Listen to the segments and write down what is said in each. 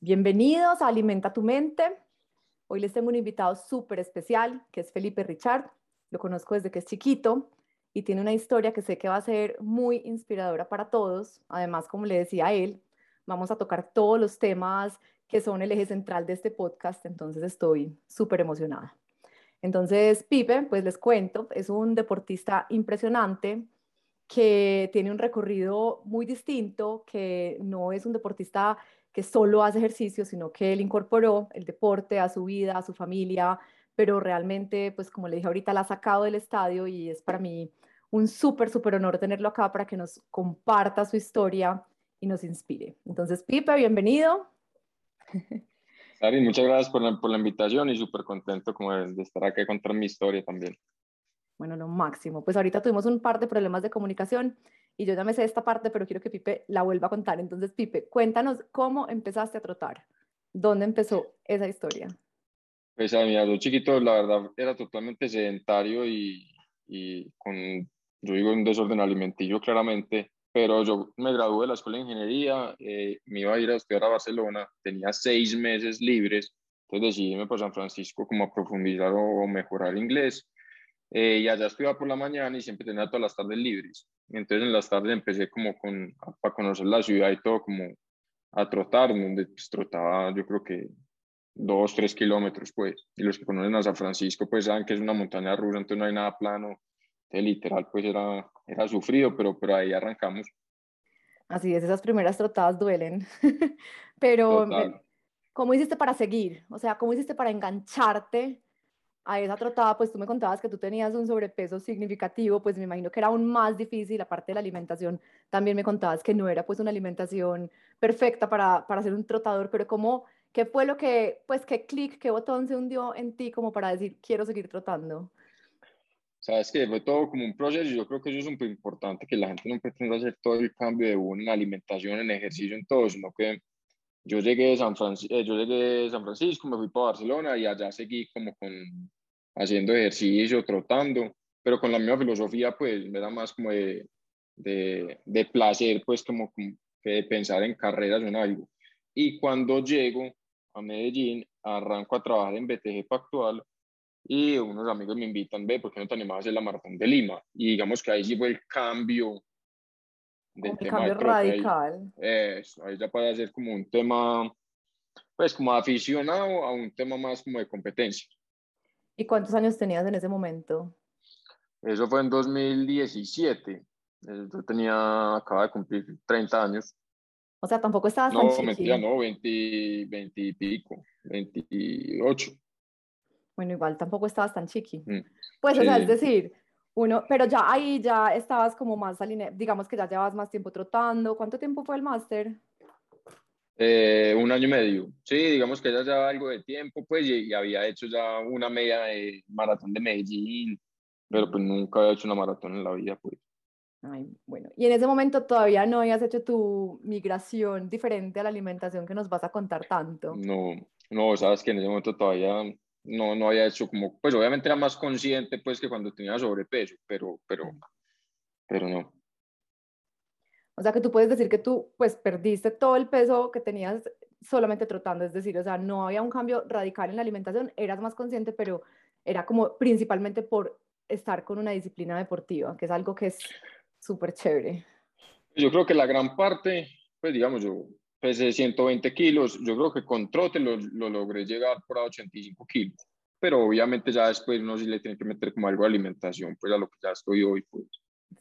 Bienvenidos a Alimenta tu Mente. Hoy les tengo un invitado súper especial, que es Felipe Richard. Lo conozco desde que es chiquito y tiene una historia que sé que va a ser muy inspiradora para todos. Además, como le decía él, vamos a tocar todos los temas que son el eje central de este podcast, entonces estoy súper emocionada. Entonces, Pipe, pues les cuento, es un deportista impresionante que tiene un recorrido muy distinto, que no es un deportista que solo hace ejercicio, sino que él incorporó el deporte a su vida, a su familia, pero realmente, pues como le dije ahorita, la ha sacado del estadio y es para mí un súper, súper honor tenerlo acá para que nos comparta su historia y nos inspire. Entonces, Pipe, bienvenido. Sari, muchas gracias por la, por la invitación y súper contento como de, de estar acá y contar mi historia también. Bueno, lo máximo. Pues ahorita tuvimos un par de problemas de comunicación y yo ya me sé esta parte, pero quiero que Pipe la vuelva a contar. Entonces, Pipe, cuéntanos cómo empezaste a trotar. ¿Dónde empezó esa historia? Pues a mí, a los chiquitos, la verdad, era totalmente sedentario y, y con, yo digo, un desorden alimenticio claramente, pero yo me gradué de la escuela de ingeniería, eh, me iba a ir a estudiar a Barcelona, tenía seis meses libres, entonces decidí irme para San Francisco como a profundizar o mejorar inglés. Eh, y allá estudiaba por la mañana y siempre tenía todas las tardes libres. Entonces en las tardes empecé como con, para conocer la ciudad y todo, como a trotar, donde pues, trotaba yo creo que dos, tres kilómetros, pues. Y los que conocen a San Francisco, pues saben que es una montaña rusa, entonces no hay nada plano. Entonces, literal, pues era, era sufrido, pero, pero ahí arrancamos. Así es, esas primeras trotadas duelen. pero, ¿cómo hiciste para seguir? O sea, ¿cómo hiciste para engancharte a esa trotada, pues tú me contabas que tú tenías un sobrepeso significativo, pues me imagino que era aún más difícil, aparte de la alimentación, también me contabas que no era pues una alimentación perfecta para, para ser un trotador, pero ¿cómo, qué fue lo que, pues qué clic, qué botón se hundió en ti como para decir, quiero seguir trotando? Sabes que fue todo como un proceso yo creo que eso es muy importante, que la gente no pretenda hacer todo el cambio de una alimentación, en ejercicio, en todo, sino que yo llegué, de San eh, yo llegué de San Francisco, me fui para Barcelona y allá seguí como con haciendo ejercicio, trotando, pero con la misma filosofía, pues me da más como de, de, de placer, pues como, que de pensar en carreras o en algo. Y cuando llego a Medellín, arranco a trabajar en BTG Pactual y unos amigos me invitan, ve, ¿por qué no te animabas a hacer la maratón de Lima? Y digamos que ahí sí fue el cambio del tema cambio radical. Eso, ahí ya puede ser como un tema, pues como aficionado a un tema más como de competencia. ¿Y cuántos años tenías en ese momento? Eso fue en 2017. Eh, yo tenía, acaba de cumplir 30 años. O sea, tampoco estabas tan chiqui. No, mentira, no, 20, 20 y pico, 28. Bueno, igual tampoco estabas tan chiqui. Mm, pues, o sea, es decir, uno, pero ya ahí ya estabas como más alineado, digamos que ya llevabas más tiempo trotando. ¿Cuánto tiempo fue el máster? Eh, un año y medio. Sí, digamos que ya llevaba algo de tiempo, pues, y, había hecho ya una media de maratón de Medellín, pero pues nunca había hecho una maratón en la vida, pues. Ay, bueno, y en ese momento todavía no habías hecho tu migración diferente a la alimentación que nos vas a contar tanto. No, no, sabes que en ese momento todavía no, no había hecho como, pues obviamente era más consciente pues que cuando tenía sobrepeso, pero, pero, pero no. O sea que tú puedes decir que tú pues perdiste todo el peso que tenías solamente trotando, es decir, o sea, no había un cambio radical en la alimentación, eras más consciente, pero era como principalmente por estar con una disciplina deportiva, que es algo que es súper chévere. Yo creo que la gran parte, pues digamos, yo pesé 120 kilos, yo creo que con trote lo, lo logré llegar por a 85 kilos, pero obviamente ya después uno sí le tiene que meter como algo de alimentación, pues a lo que ya estoy hoy, pues.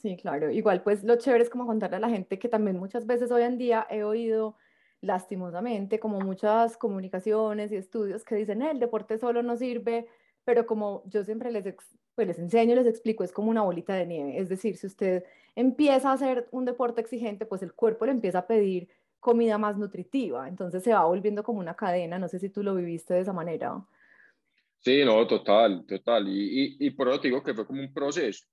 Sí, claro. Igual, pues lo chévere es como contarle a la gente que también muchas veces hoy en día he oído lastimosamente como muchas comunicaciones y estudios que dicen, el deporte solo no sirve, pero como yo siempre les, pues, les enseño, les explico, es como una bolita de nieve. Es decir, si usted empieza a hacer un deporte exigente, pues el cuerpo le empieza a pedir comida más nutritiva. Entonces se va volviendo como una cadena. No sé si tú lo viviste de esa manera. Sí, no, total, total. Y, y, y por eso digo que fue como un proceso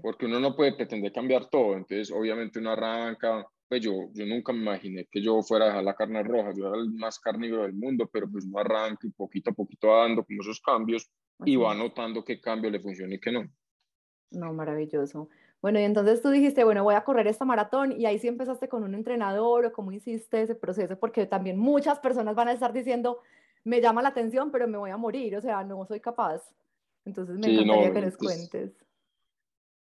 porque uno no puede pretender cambiar todo, entonces obviamente uno arranca, pues yo, yo nunca me imaginé que yo fuera a dejar la carne roja, yo era el más carnívoro del mundo, pero pues uno arranca y poquito a poquito dando como esos cambios y va notando qué cambio le funciona y qué no. No, maravilloso. Bueno, y entonces tú dijiste, bueno, voy a correr esta maratón y ahí sí empezaste con un entrenador o cómo hiciste ese proceso, porque también muchas personas van a estar diciendo, me llama la atención, pero me voy a morir, o sea, no soy capaz. Entonces me encantaría que les pues, cuentes.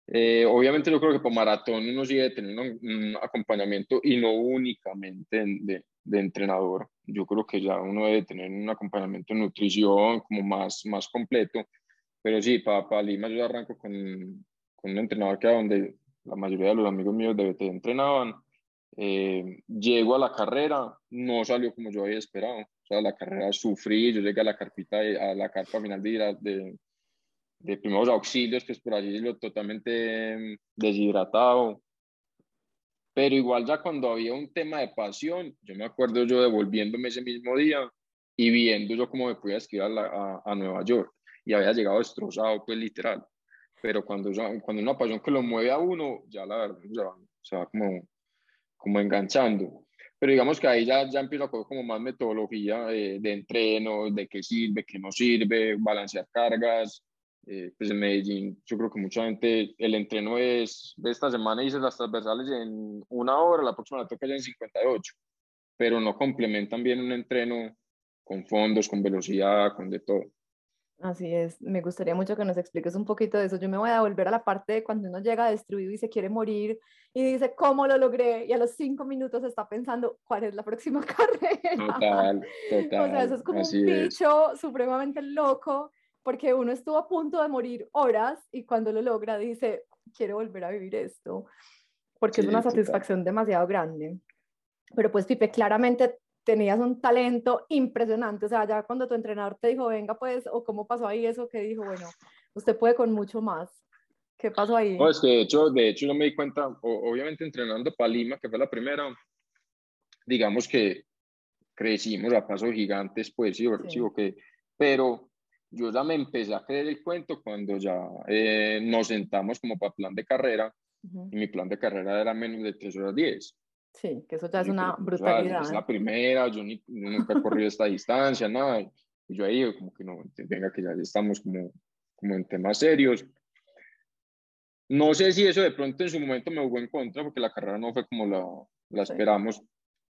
Eh, obviamente yo creo que por maratón uno sigue teniendo un, acompañamiento y no únicamente de, de, entrenador. Yo creo que ya uno debe tener un acompañamiento de nutrición como más, más completo. Pero sí, para, para Lima yo arranco con, con un entrenador que era donde la mayoría de los amigos míos de BT entrenaban. Eh, llego a la carrera, no salió como yo había esperado. O sea, la carrera sufrí, yo llegué a la carpita, a la carpa final de, de, de primeros auxilios, que es por allí lo totalmente mm, deshidratado. Pero igual ya cuando había un tema de pasión, yo me acuerdo yo devolviéndome ese mismo día y viendo yo cómo me podía esquivar a, a, Nueva York. Y había llegado destrozado, pues literal. Pero cuando, cuando una pasión que lo mueve a uno, ya la verdad ya, se va como, como enganchando. Pero digamos que ahí ya, ya empiezo a coger como más metodología de, de entreno, de qué sirve, qué no sirve, balancear cargas, eh, pues en Medellín, yo creo que mucha gente, el entreno es, de esta semana hice las transversales en una hora, la próxima la toca ya en 58, pero no complementan bien un entreno con fondos, con velocidad, con de todo. Así es, me gustaría mucho que nos expliques un poquito de eso. Yo me voy a volver a la parte de cuando uno llega destruido y se quiere morir y dice, ¿cómo lo logré? Y a los cinco minutos está pensando, ¿cuál es la próxima carrera? Total, total. O sea, eso es como un bicho supremamente loco porque uno estuvo a punto de morir horas y cuando lo logra dice, quiero volver a vivir esto, porque es una satisfacción demasiado grande. Pero pues Pipe, claramente tenías un talento impresionante, o sea, ya cuando tu entrenador te dijo, venga pues, o cómo pasó ahí eso, que dijo, bueno, usted puede con mucho más. ¿Qué pasó ahí? No, es que de hecho, de hecho yo me di cuenta, obviamente entrenando para Lima, que fue la primera, digamos que crecimos a pasos gigantes, pues sí, sí. que, pero yo ya me empecé a creer el cuento cuando ya eh, nos sentamos como para plan de carrera y mi plan de carrera era menos de 3 horas 10. Sí, que eso ya es una brutalidad. es la primera, yo ni, nunca he corrido esta distancia, nada. Y yo ahí como que no, venga que ya estamos como, como en temas serios. No sé si eso de pronto en su momento me jugó en contra porque la carrera no fue como la, la esperamos,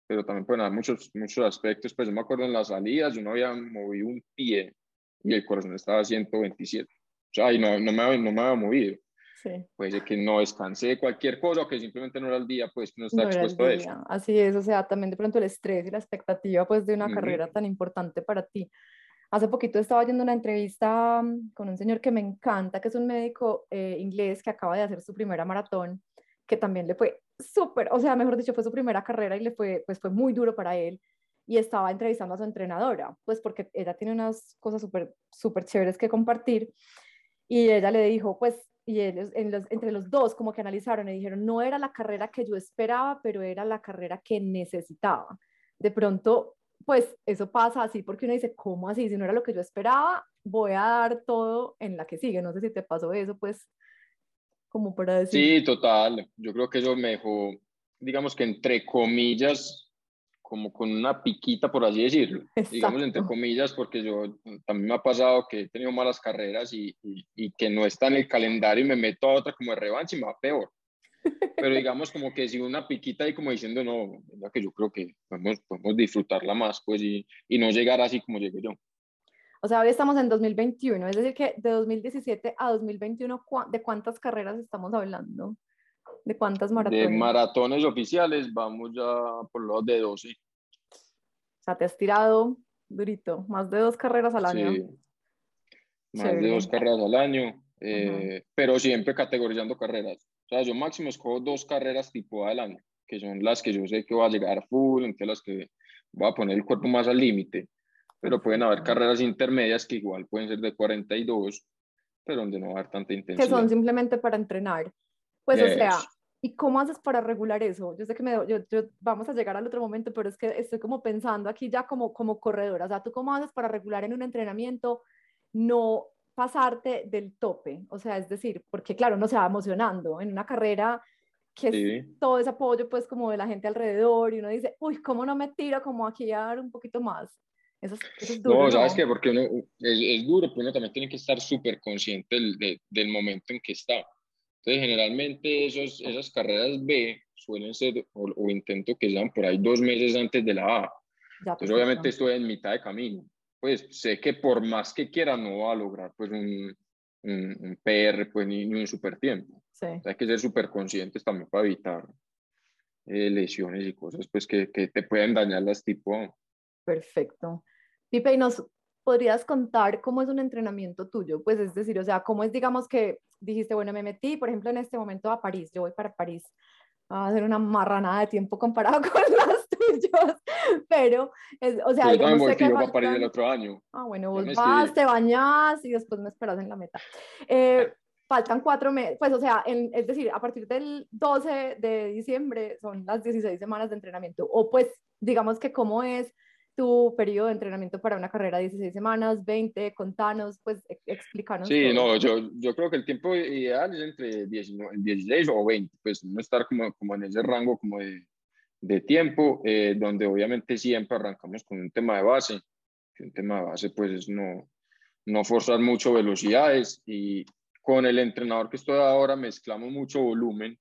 pero también pueden haber muchos, muchos aspectos. Pues yo me acuerdo en las salidas, yo no había movido un pie y el corazón estaba a 127. O sea, y no, no, me, no me había movido. Sí. Puede ser que no descansé de cualquier cosa o que simplemente no era el día, pues no está expuesto a eso. Así es, o sea, también de pronto el estrés y la expectativa pues de una carrera tan importante para ti. Hace poquito estaba yendo una entrevista mm, con un señor que me encanta, que es un médico eh, inglés que acaba de hacer su primera maratón, que también le fue súper, o sea, mejor dicho, fue su primera carrera y le fue, pues fue muy duro para él y estaba entrevistando a su entrenadora, pues porque ella tiene unas cosas súper, súper chéveres que compartir. Y ella le dijo, pues, y ellos, entre los dos como que analizaron y dijeron, no era la carrera que yo esperaba, pero era la carrera que necesitaba. De pronto, pues eso pasa así porque uno dice, ¿cómo así? Si no era lo que yo esperaba, voy a dar todo en la que sigue. No sé si te pasó eso, pues, como para decir. Sí, total. Yo creo que eso me dejó, digamos que entre comillas, como con una piquita, por así decirlo, digamos entre comillas, porque yo también me ha pasado que he tenido malas carreras y, y, que no está en el calendario y me meto a otra como de revancha y me va peor. Pero digamos como que si una piquita ahí como diciendo, no, que yo creo que podemos, podemos disfrutarla más, pues, y, y no llegar así como llegué yo. O sea, hoy estamos en 2021, es decir, que de 2017 a 2021, ¿de cuántas carreras estamos hablando? ¿De cuántas maratones? De maratones oficiales vamos ya por los de 12. O sea, te has tirado durito, más de dos carreras al año. Sí, más de dos carreras al año, eh, pero siempre categorizando carreras. O sea, yo máximo escojo dos carreras tipo A al año, que son las que yo sé que voy a llegar full, entre las que voy a poner el cuerpo más al límite. Pero pueden haber carreras intermedias que igual pueden ser de 42, pero donde no va a haber tanta intensidad. Que son simplemente para entrenar. Pues, o sea, ¿y cómo haces para regular eso? Yo sé que me, yo, yo, vamos a llegar al otro momento, pero es que estoy como pensando aquí ya como, como corredora. O sea, ¿tú cómo haces para regular en un entrenamiento no pasarte del tope? O sea, es decir, porque claro, uno se va emocionando en una carrera que es todo ese apoyo pues como de la gente alrededor y uno dice, uy, ¿cómo no me tiro como aquí a dar un poquito más? Eso es, duro. No, ¿sabes qué? Porque uno, es, duro, pero uno también tiene que estar súper consciente del, del, momento en que está. Entonces, generalmente esos, esas carreras B suelen ser, o, intento que sean por ahí dos meses antes de la A. Entonces, obviamente estoy en mitad de camino. Pues sé que por más que quiera no va a lograr pues un, un, PR pues, ni, ni un super tiempo. Sí. hay que ser súper conscientes también para evitar eh, lesiones y cosas pues que, que te pueden dañar las tipo Perfecto. Pipe, ¿y nos podrías contar cómo es un entrenamiento tuyo? Pues es decir, o sea, cómo es, digamos que dijiste, bueno, me metí, por ejemplo, en este momento a París, yo voy para París a hacer una marranada de tiempo comparado con las tuyas, pero, es, o sea, yo digamos que a París el otro año. Ah, bueno, vos vas, te bañas y después me esperas en la meta. Eh, faltan cuatro meses, pues o sea, es decir, a partir del 12 de diciembre son las 16 semanas de entrenamiento, o pues digamos que cómo es tu periodo de entrenamiento para una carrera de 16 semanas, 20, contanos, pues e, explícanos. Sí, no, yo, yo creo que el tiempo ideal es entre 19, 16 o 20, pues no estar como, como en ese rango como de, de tiempo, eh, donde obviamente siempre arrancamos con un tema de base, que un tema de base pues es no, no forzar mucho velocidades y con el entrenador que estoy ahora mezclamos mucho volumen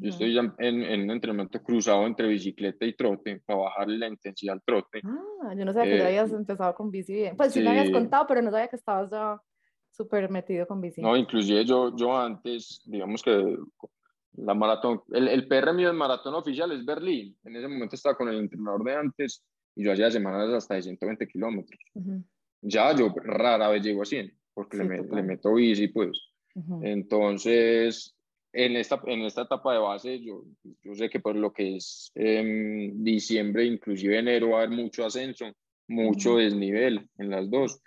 yo estoy en, en, un entrenamiento cruzado entre bicicleta y trote para bajarle la intensidad al trote. Ah, yo no sabía que ya habías eh, empezado con bici bien. Pues sí, me habías contado, pero no sabía que estabas ya súper metido con bici. No, inclusive yo, yo antes, digamos que la maratón, el, el PR mío de maratón oficial es Berlín. En ese momento estaba con el entrenador de antes y yo hacía semanas hasta de 120 kilómetros. Ya yo rara vez llego a 100 porque le, le, meto bici, pues. Entonces, en esta, en esta etapa de base, yo, yo sé que por lo que es en diciembre, inclusive enero, va a haber mucho ascenso, mucho desnivel en las dos.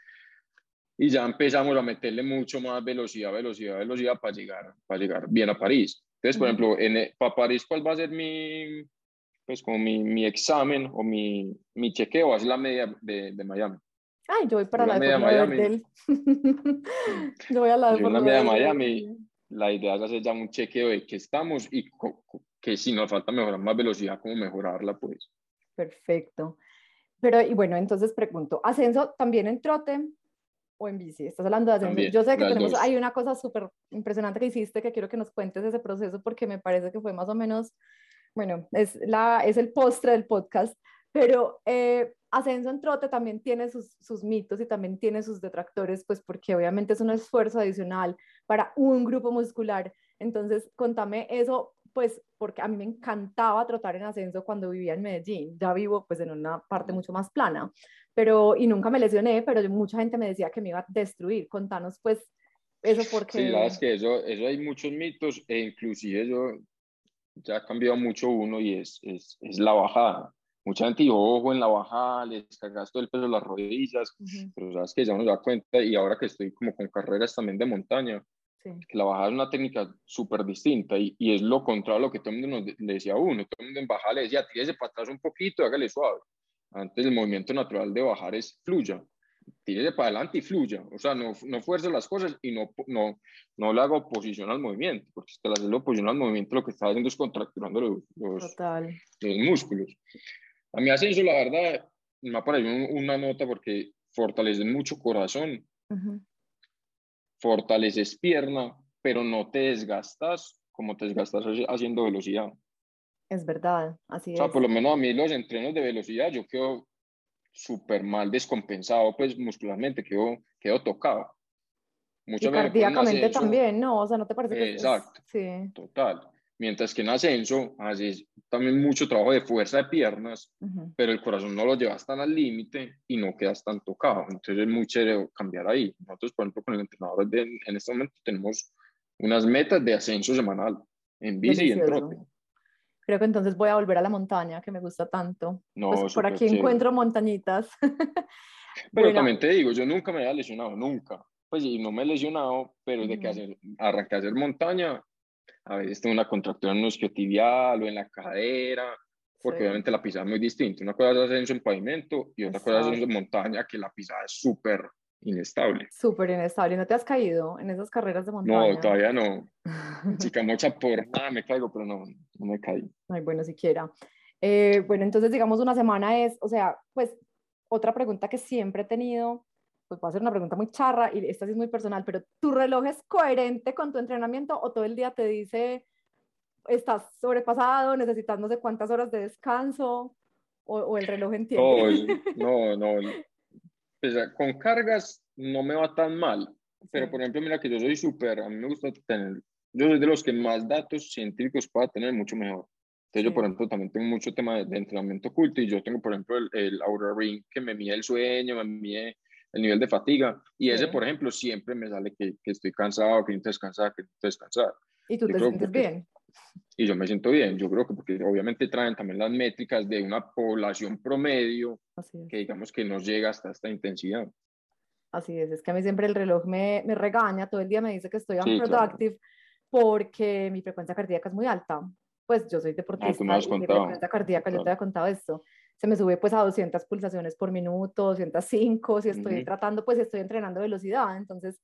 Y ya empezamos a meterle mucho más velocidad, velocidad, velocidad para llegar, para llegar bien a París. Entonces, por ejemplo, en, e, para París, ¿cuál va a ser mi, pues como mi, mi examen o mi, mi chequeo? Es la media de, de Miami. Ay, yo voy para la, la media de Miami. yo voy a la de, media de Miami la idea es hacer ya un chequeo de qué estamos y que si nos falta mejorar más velocidad, cómo mejorarla, pues. Perfecto. Pero, y bueno, entonces pregunto, ¿ascenso también en trote o en bici? Estás hablando de ascenso. Yo sé que tenemos, hay una cosa súper impresionante que hiciste que quiero que nos cuentes ese proceso porque me parece que fue más o menos, bueno, es, la, es el postre del podcast, pero eh, Ascenso en trote también tiene sus, sus, mitos y también tiene sus detractores, pues porque obviamente es un esfuerzo adicional para un grupo muscular. Entonces, contame eso, pues porque a mí me encantaba trotar en ascenso cuando vivía en Medellín. Ya vivo pues en una parte mucho más plana, pero y nunca me lesioné, pero mucha gente me decía que me iba a destruir. Contanos pues eso porque... Sí, sabes que eso, eso hay muchos mitos e inclusive eso ya ha cambiado mucho uno y es, es, es la bajada mucha gente dijo, ojo en la bajada, les cargas todo el peso de las rodillas, pero sabes que ya uno se da cuenta y ahora que estoy como con carreras también de montaña, que la bajada es una técnica súper distinta y, y, es lo contrario a lo que todo el mundo nos le decía a uno, todo el mundo en bajada le decía, tírese para atrás un poquito, hágale suave. Antes el movimiento natural de bajar es fluya, tírese para adelante y fluya, o sea, no, no fuerce las cosas y no, no, no le haga oposición al movimiento, porque si te le haces oposición al movimiento lo que está haciendo es contracturando los, los, los músculos. A mí ascenso, la verdad, me ha parecido una nota porque fortalece mucho corazón, fortaleces pierna, pero no te desgastas como te desgastas haciendo velocidad. Es verdad, así es. O sea, por lo menos a mí los entrenos de velocidad yo quedo súper mal descompensado, pues muscularmente, quedo, quedo tocado. Muchas y cardíacamente también, ¿no? O sea, ¿no te parece que Exacto, sí. total. Mientras que en ascenso haces también mucho trabajo de fuerza de piernas, pero el corazón no lo llevas tan al límite y no quedas tan tocado. Entonces es muy chévere cambiar ahí. Nosotros, por ejemplo, con el entrenador en este momento tenemos unas metas de ascenso semanal en bici y en trote. Creo que entonces voy a volver a la montaña, que me gusta tanto. No, pues por aquí encuentro montañitas. pero también te digo, yo nunca me había lesionado, nunca. Pues sí, no me he lesionado, pero de que hacer, arranqué a hacer montaña, a veces tengo una contractura isquiotibial o en la cadera, porque obviamente la pisada es muy distinta. Una cosa es ascenso en pavimento y otra cosa es en montaña, que la pisada es súper inestable. Súper inestable. ¿No te has caído en esas carreras de montaña? No, todavía no. Chica mocha por nada me caigo, pero no, no me caí. Ay, bueno, siquiera. Eh, bueno, entonces digamos una semana es, o sea, pues otra pregunta que siempre he tenido, pues va a ser una pregunta muy charra y esta sí es muy personal, pero ¿tu reloj es coherente con tu entrenamiento o todo el día te dice estás sobrepasado, necesitas no sé cuántas horas de descanso o, el reloj entiende? No, no, no. Pues, con cargas no me va tan mal, pero por ejemplo, mira que yo soy súper, a mí me gusta tener, yo soy de los que más datos científicos pueda tener, mucho mejor. Entonces yo, por ejemplo, también tengo mucho tema de, entrenamiento oculto y yo tengo, por ejemplo, el, el Aura Ring que me mide el sueño, me mide el nivel de fatiga y ese, por ejemplo, siempre me sale que, que estoy cansado, que necesito descansar, que necesito descansar. ¿Y tú te sientes bien? Y yo me siento bien, yo creo que porque obviamente traen también las métricas de una población promedio que digamos que no llega hasta esta intensidad. Así es, es que a mí siempre el reloj me, me regaña, todo el día me dice que estoy unproductive porque mi frecuencia cardíaca es muy alta. Pues yo soy deportista ah, y mi frecuencia cardíaca, yo te había contado esto, se me sube pues a 200 pulsaciones por minuto, 205, si estoy tratando, pues estoy entrenando velocidad, entonces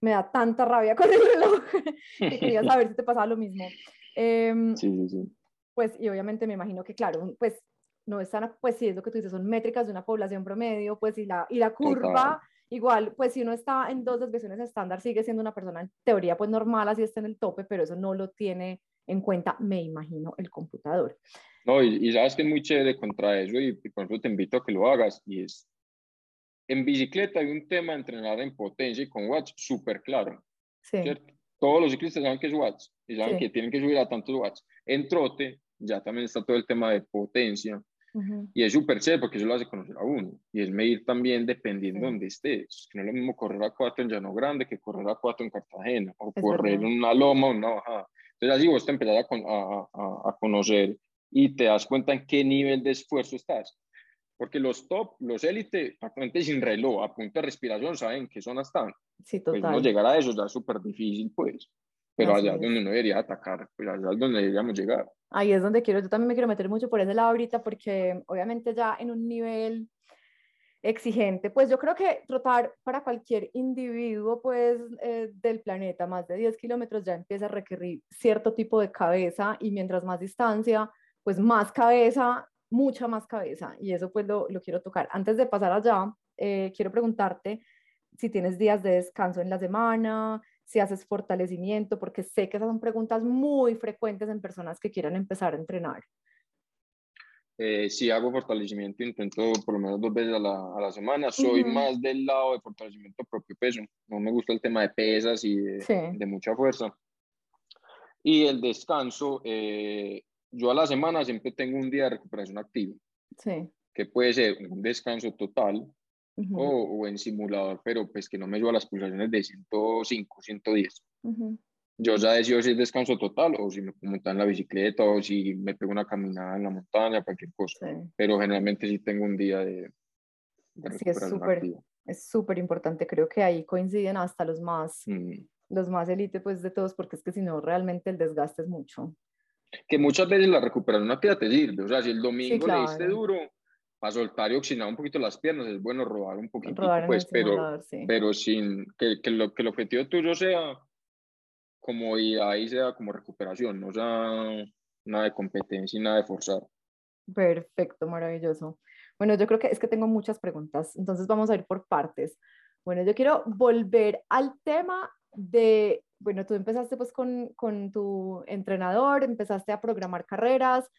me da tanta rabia con el reloj que quería saber si te pasaba lo mismo. Em, sí, sí, sí. Pues, y obviamente me imagino que, claro, pues no están, pues sí, es lo que tú dices, son métricas de una población promedio, pues y la, y la curva, igual, pues si uno está en dos desviaciones estándar, sigue siendo una persona en teoría pues normal, así está en el tope, pero eso no lo tiene en cuenta, me imagino, el computador. No, y, sabes que es muy chévere contra eso, y, por ejemplo te invito a que lo hagas, y es, en bicicleta hay un tema de entrenar en potencia y con watts súper claro, sí. ¿cierto? Todos los ciclistas saben que es watts y saben que tienen que subir a tantos watts. En trote ya también está todo el tema de potencia y es súper chévere porque eso lo hace conocer a uno y es medir también dependiendo de dónde estés. No es lo mismo correr a cuatro en Llano Grande que correr a cuatro en Cartagena o correr en una loma o una bajada. Entonces así vos te empezás a, a, a conocer y te das cuenta en qué nivel de esfuerzo estás. Porque los top, los élite, prácticamente sin reloj, a punto de respiración, saben qué zona están. Sí, total. Pues no llegar a eso ya es súper difícil, pues. Pero allá es donde uno debería atacar, pues allá es donde deberíamos llegar. Ahí es donde quiero, yo también me quiero meter mucho por ese lado ahorita, porque obviamente ya en un nivel exigente, pues yo creo que trotar para cualquier individuo pues eh, del planeta más de 10 kilómetros ya empieza a requerir cierto tipo de cabeza y mientras más distancia, pues más cabeza mucha más cabeza y eso pues lo, lo quiero tocar. Antes de pasar allá, eh, quiero preguntarte si tienes días de descanso en la semana, si haces fortalecimiento, porque sé que esas son preguntas muy frecuentes en personas que quieran empezar a entrenar. Eh, si hago fortalecimiento, intento por lo menos dos veces a la, a la semana. Soy más del lado de fortalecimiento propio peso. No me gusta el tema de pesas y de, de mucha fuerza. Y el descanso, eh, yo a la semana siempre tengo un día de recuperación activa. Sí. Que puede ser un descanso total o, o, en simulador, pero pues que no me lleva las pulsaciones de 105, 110. Yo ya decido si es descanso total o si me monto en la bicicleta o si me pego una caminada en la montaña, cualquier cosa. Pero generalmente sí tengo un día de, de sí, es súper es súper importante. Creo que ahí coinciden hasta los más, mm. los más élite pues de todos, porque es que si no, realmente el desgaste es mucho que muchas veces la recuperación activa te sirve. O sea, si el domingo le diste duro, para soltar y oxinar un poquito las piernas, es bueno rodar un poquito, pues, pero, pero sin que, que, lo, que el objetivo tuyo sea como y sea como recuperación, no sea nada de competencia y nada de forzar. Perfecto, maravilloso. Bueno, yo creo que es que tengo muchas preguntas, entonces vamos a ir por partes. Bueno, yo quiero volver al tema de bueno, tú empezaste pues con, con tu entrenador, empezaste a programar carreras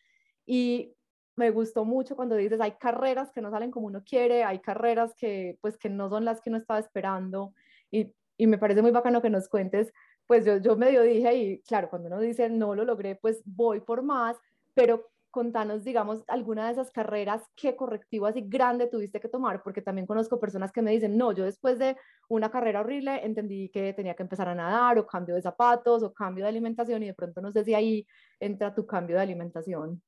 y me gustó mucho cuando dices, hay carreras que no salen como uno quiere, hay carreras que pues que no son las que uno estaba esperando y, y me parece muy bacano que nos cuentes, pues yo, yo medio dije y claro, cuando uno dice no lo logré, pues voy por más, pero contanos, digamos, alguna de esas carreras, qué correctivo así grande tuviste que tomar, porque también conozco personas que me dicen, no, yo después de una carrera horrible entendí que tenía que empezar a nadar o cambio de zapatos o cambio de alimentación y de pronto no sé si ahí entra tu cambio de alimentación.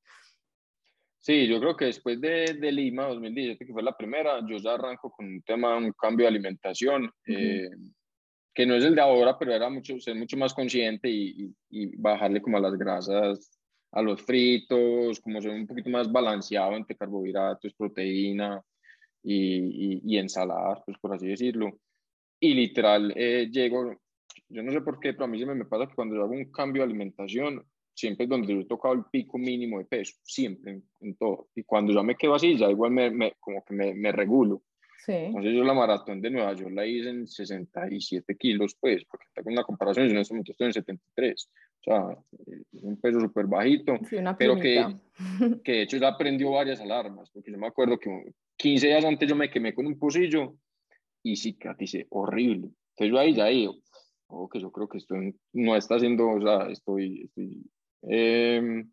Sí, yo creo que después de, de Lima 2017, que fue la primera, yo ya arranco con un tema, un cambio de alimentación, eh, que no es el de ahora, pero era mucho, ser mucho más consciente y, y bajarle como a las grasas a los fritos, como ser un poquito más balanceado entre carbohidratos, proteína y, y, ensaladas, pues por así decirlo. y literal eh, llego, yo no sé por qué, pero a mí se me, me pasa que cuando yo hago un cambio de alimentación, siempre es donde yo he tocado el pico mínimo de peso, siempre, en, todo. Y cuando yo me quedo así, ya igual me, me como que me, me regulo. Sí. Entonces yo la maratón de Nueva York la hice en 67 kilos, pues, porque tengo una comparación, yo en este momento estoy en 73. O sea, un peso súper bajito, Sí, pero que, que de hecho ya aprendió varias alarmas, porque yo me acuerdo que 15 días antes yo me quemé con un pocillo y cicatricé horrible. Entonces yo ahí ya digo, oh, que yo creo que esto no está haciendo, o sea, estoy, estoy eh,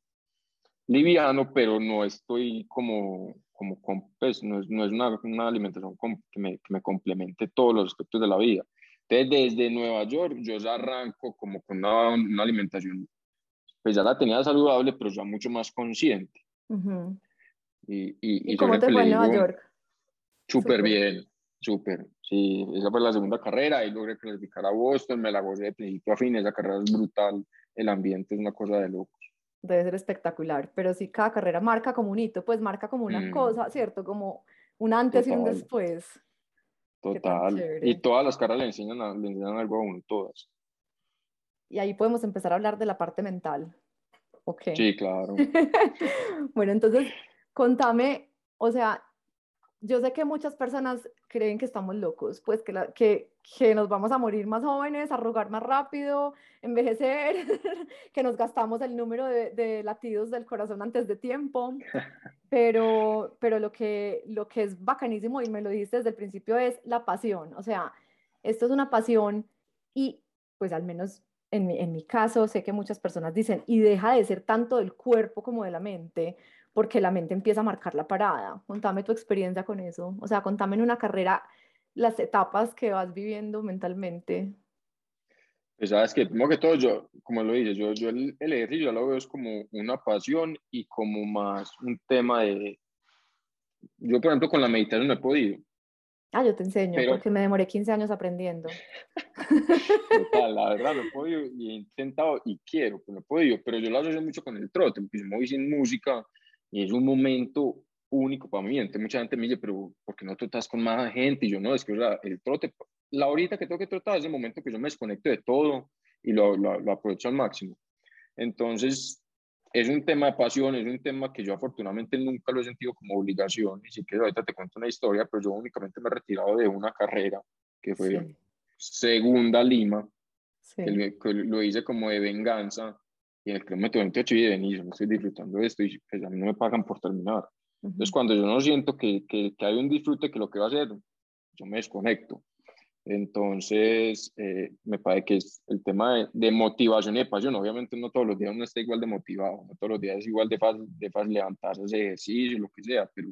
liviano, pero no estoy como, como pues, no es, no es una, una alimentación que, me, que me complemente todos los aspectos de la vida. Entonces, desde Nueva York, yo ya arranco como con una, una alimentación, pues ya la tenía saludable, pero ya mucho más consciente. Ujú. Y, y, ¿Y y yo cómo te fue en Nueva York? Súper bien, súper. Sí, esa fue la segunda carrera y logré clasificar a Boston, me la gocé de principio a fin, esa carrera es brutal, el ambiente es una cosa de locos. Debe ser espectacular, pero sí, cada carrera marca como un hito, pues marca como una Mm. cosa, ¿cierto? Como un antes y un Total. después. Total. Y todas las carreras le enseñan, a- le enseñan algo a uno, todas. Y ahí podemos empezar a hablar de la parte mental. Ok. Sí, claro. Bueno, entonces, contame, o sea, yo sé que muchas personas creen que estamos locos, pues que, la- que, que nos vamos a morir más jóvenes, arrugar más rápido, envejecer, que nos gastamos el número de, de latidos del corazón antes de tiempo, pero, pero lo, que, lo que es bacanísimo, y me lo dijiste desde el principio, es la pasión. O sea, esto es una pasión y pues al menos en mi, en mi caso sé que muchas personas dicen, y deja de ser tanto del cuerpo como de la mente, porque la mente empieza a marcar la parada. Contame tu experiencia con eso. O sea, contame en una carrera las etapas que vas viviendo mentalmente. Pues sabes que, primero que todo, yo, como lo dices, yo, yo el, el ejercicio ya lo veo es como una pasión y como más un tema de... Yo, por ejemplo, con la meditación no he podido. Ah, yo te enseño, Pero- porque me demoré 15 años aprendiendo. Total, la verdad no he podido y he intentado y quiero, pero no he podido. Pero yo lo asocio mucho con el trote, yo me voy sin música y es un momento único para mí. Entonces mucha gente me dice, pero ¿por qué no trotas con más gente? Y yo no, es que sea, el trote, la horita que tengo que trotar es el momento que yo me desconecto de todo y lo, lo, lo aprovecho al máximo. Entonces, es un tema de pasión, es un tema que yo afortunadamente nunca lo he sentido como obligación. Y si quieres, ahorita te cuento una historia, pero yo únicamente me he retirado de una carrera que fue Sí. segunda Lima, Sí. que lo hice como de venganza. Y en el kilómetro 28 y de venir, no estoy disfrutando de esto y pues a mí no me pagan por terminar. Ujú. Entonces, cuando yo no siento que, que, que hay un disfrute, que lo que va a hacer, yo me desconecto. Entonces, eh, me parece que es el tema de, de, motivación y de pasión. Obviamente, no todos los días uno está igual de motivado, no todos los días es igual de fácil, de fácil levantarse, hacer ejercicio, lo que sea, pero,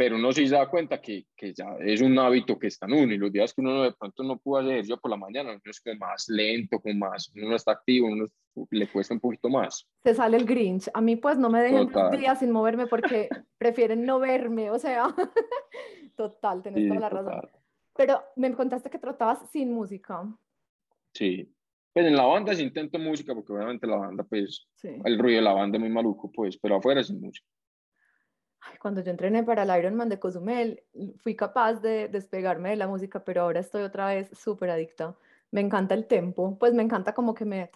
pero uno sí se da cuenta que, que ya es un hábito que está en uno. Y los días que uno de pronto no pudo hacer ejercicio por la mañana, uno es como más lento, como más, uno no está activo, uno le cuesta un poquito más. Se sale el Grinch. A mí, pues, no me dejen dos Total. días sin moverme porque prefieren no verme. O sea, total, tenés Sí, toda la razón. total. Pero me contaste que trotabas sin música. Sí. Pues en la banda sí intento música, porque obviamente la banda, pues, Sí. el ruido de la banda es muy maluco, pues, pero afuera sin música. Cuando yo entrené para el Ironman de Cozumel, fui capaz de despegarme de la música, pero ahora estoy otra vez súper adicta. Me encanta el tempo, pues me encanta como que me,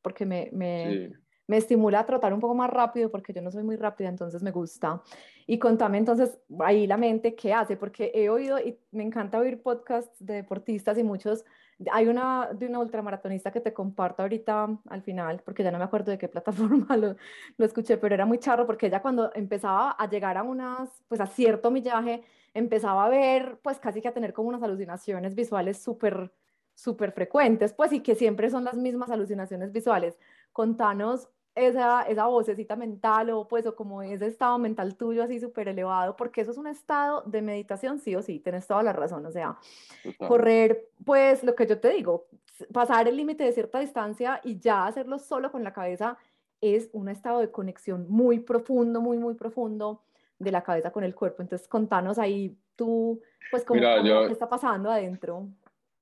porque me, me, Sí. me estimula a trotar un poco más rápido, porque yo no soy muy rápida, entonces me gusta. Y contame entonces ahí la mente, ¿qué hace? Porque he oído y me encanta oír podcasts de deportistas y muchos, hay una de una ultramaratonista que te comparto ahorita al final, porque ya no me acuerdo de qué plataforma lo, lo escuché, pero era muy charro porque ella cuando empezaba a llegar a unas, pues a cierto millaje, empezaba a ver, pues casi que a tener como unas alucinaciones visuales súper, súper frecuentes, pues y que siempre son las mismas alucinaciones visuales. Contanos esa, esa vocecita mental o pues o como ese estado mental tuyo así súper elevado, porque eso es un estado de meditación sí o sí, tenés toda la razón, o sea, Total. correr, pues lo que yo te digo, pasar el límite de cierta distancia y ya hacerlo solo con la cabeza es un estado de conexión muy profundo, muy, muy profundo de la cabeza con el cuerpo. Entonces, contanos ahí tú, pues, cómo, Mira, cómo- yo- qué está pasando adentro.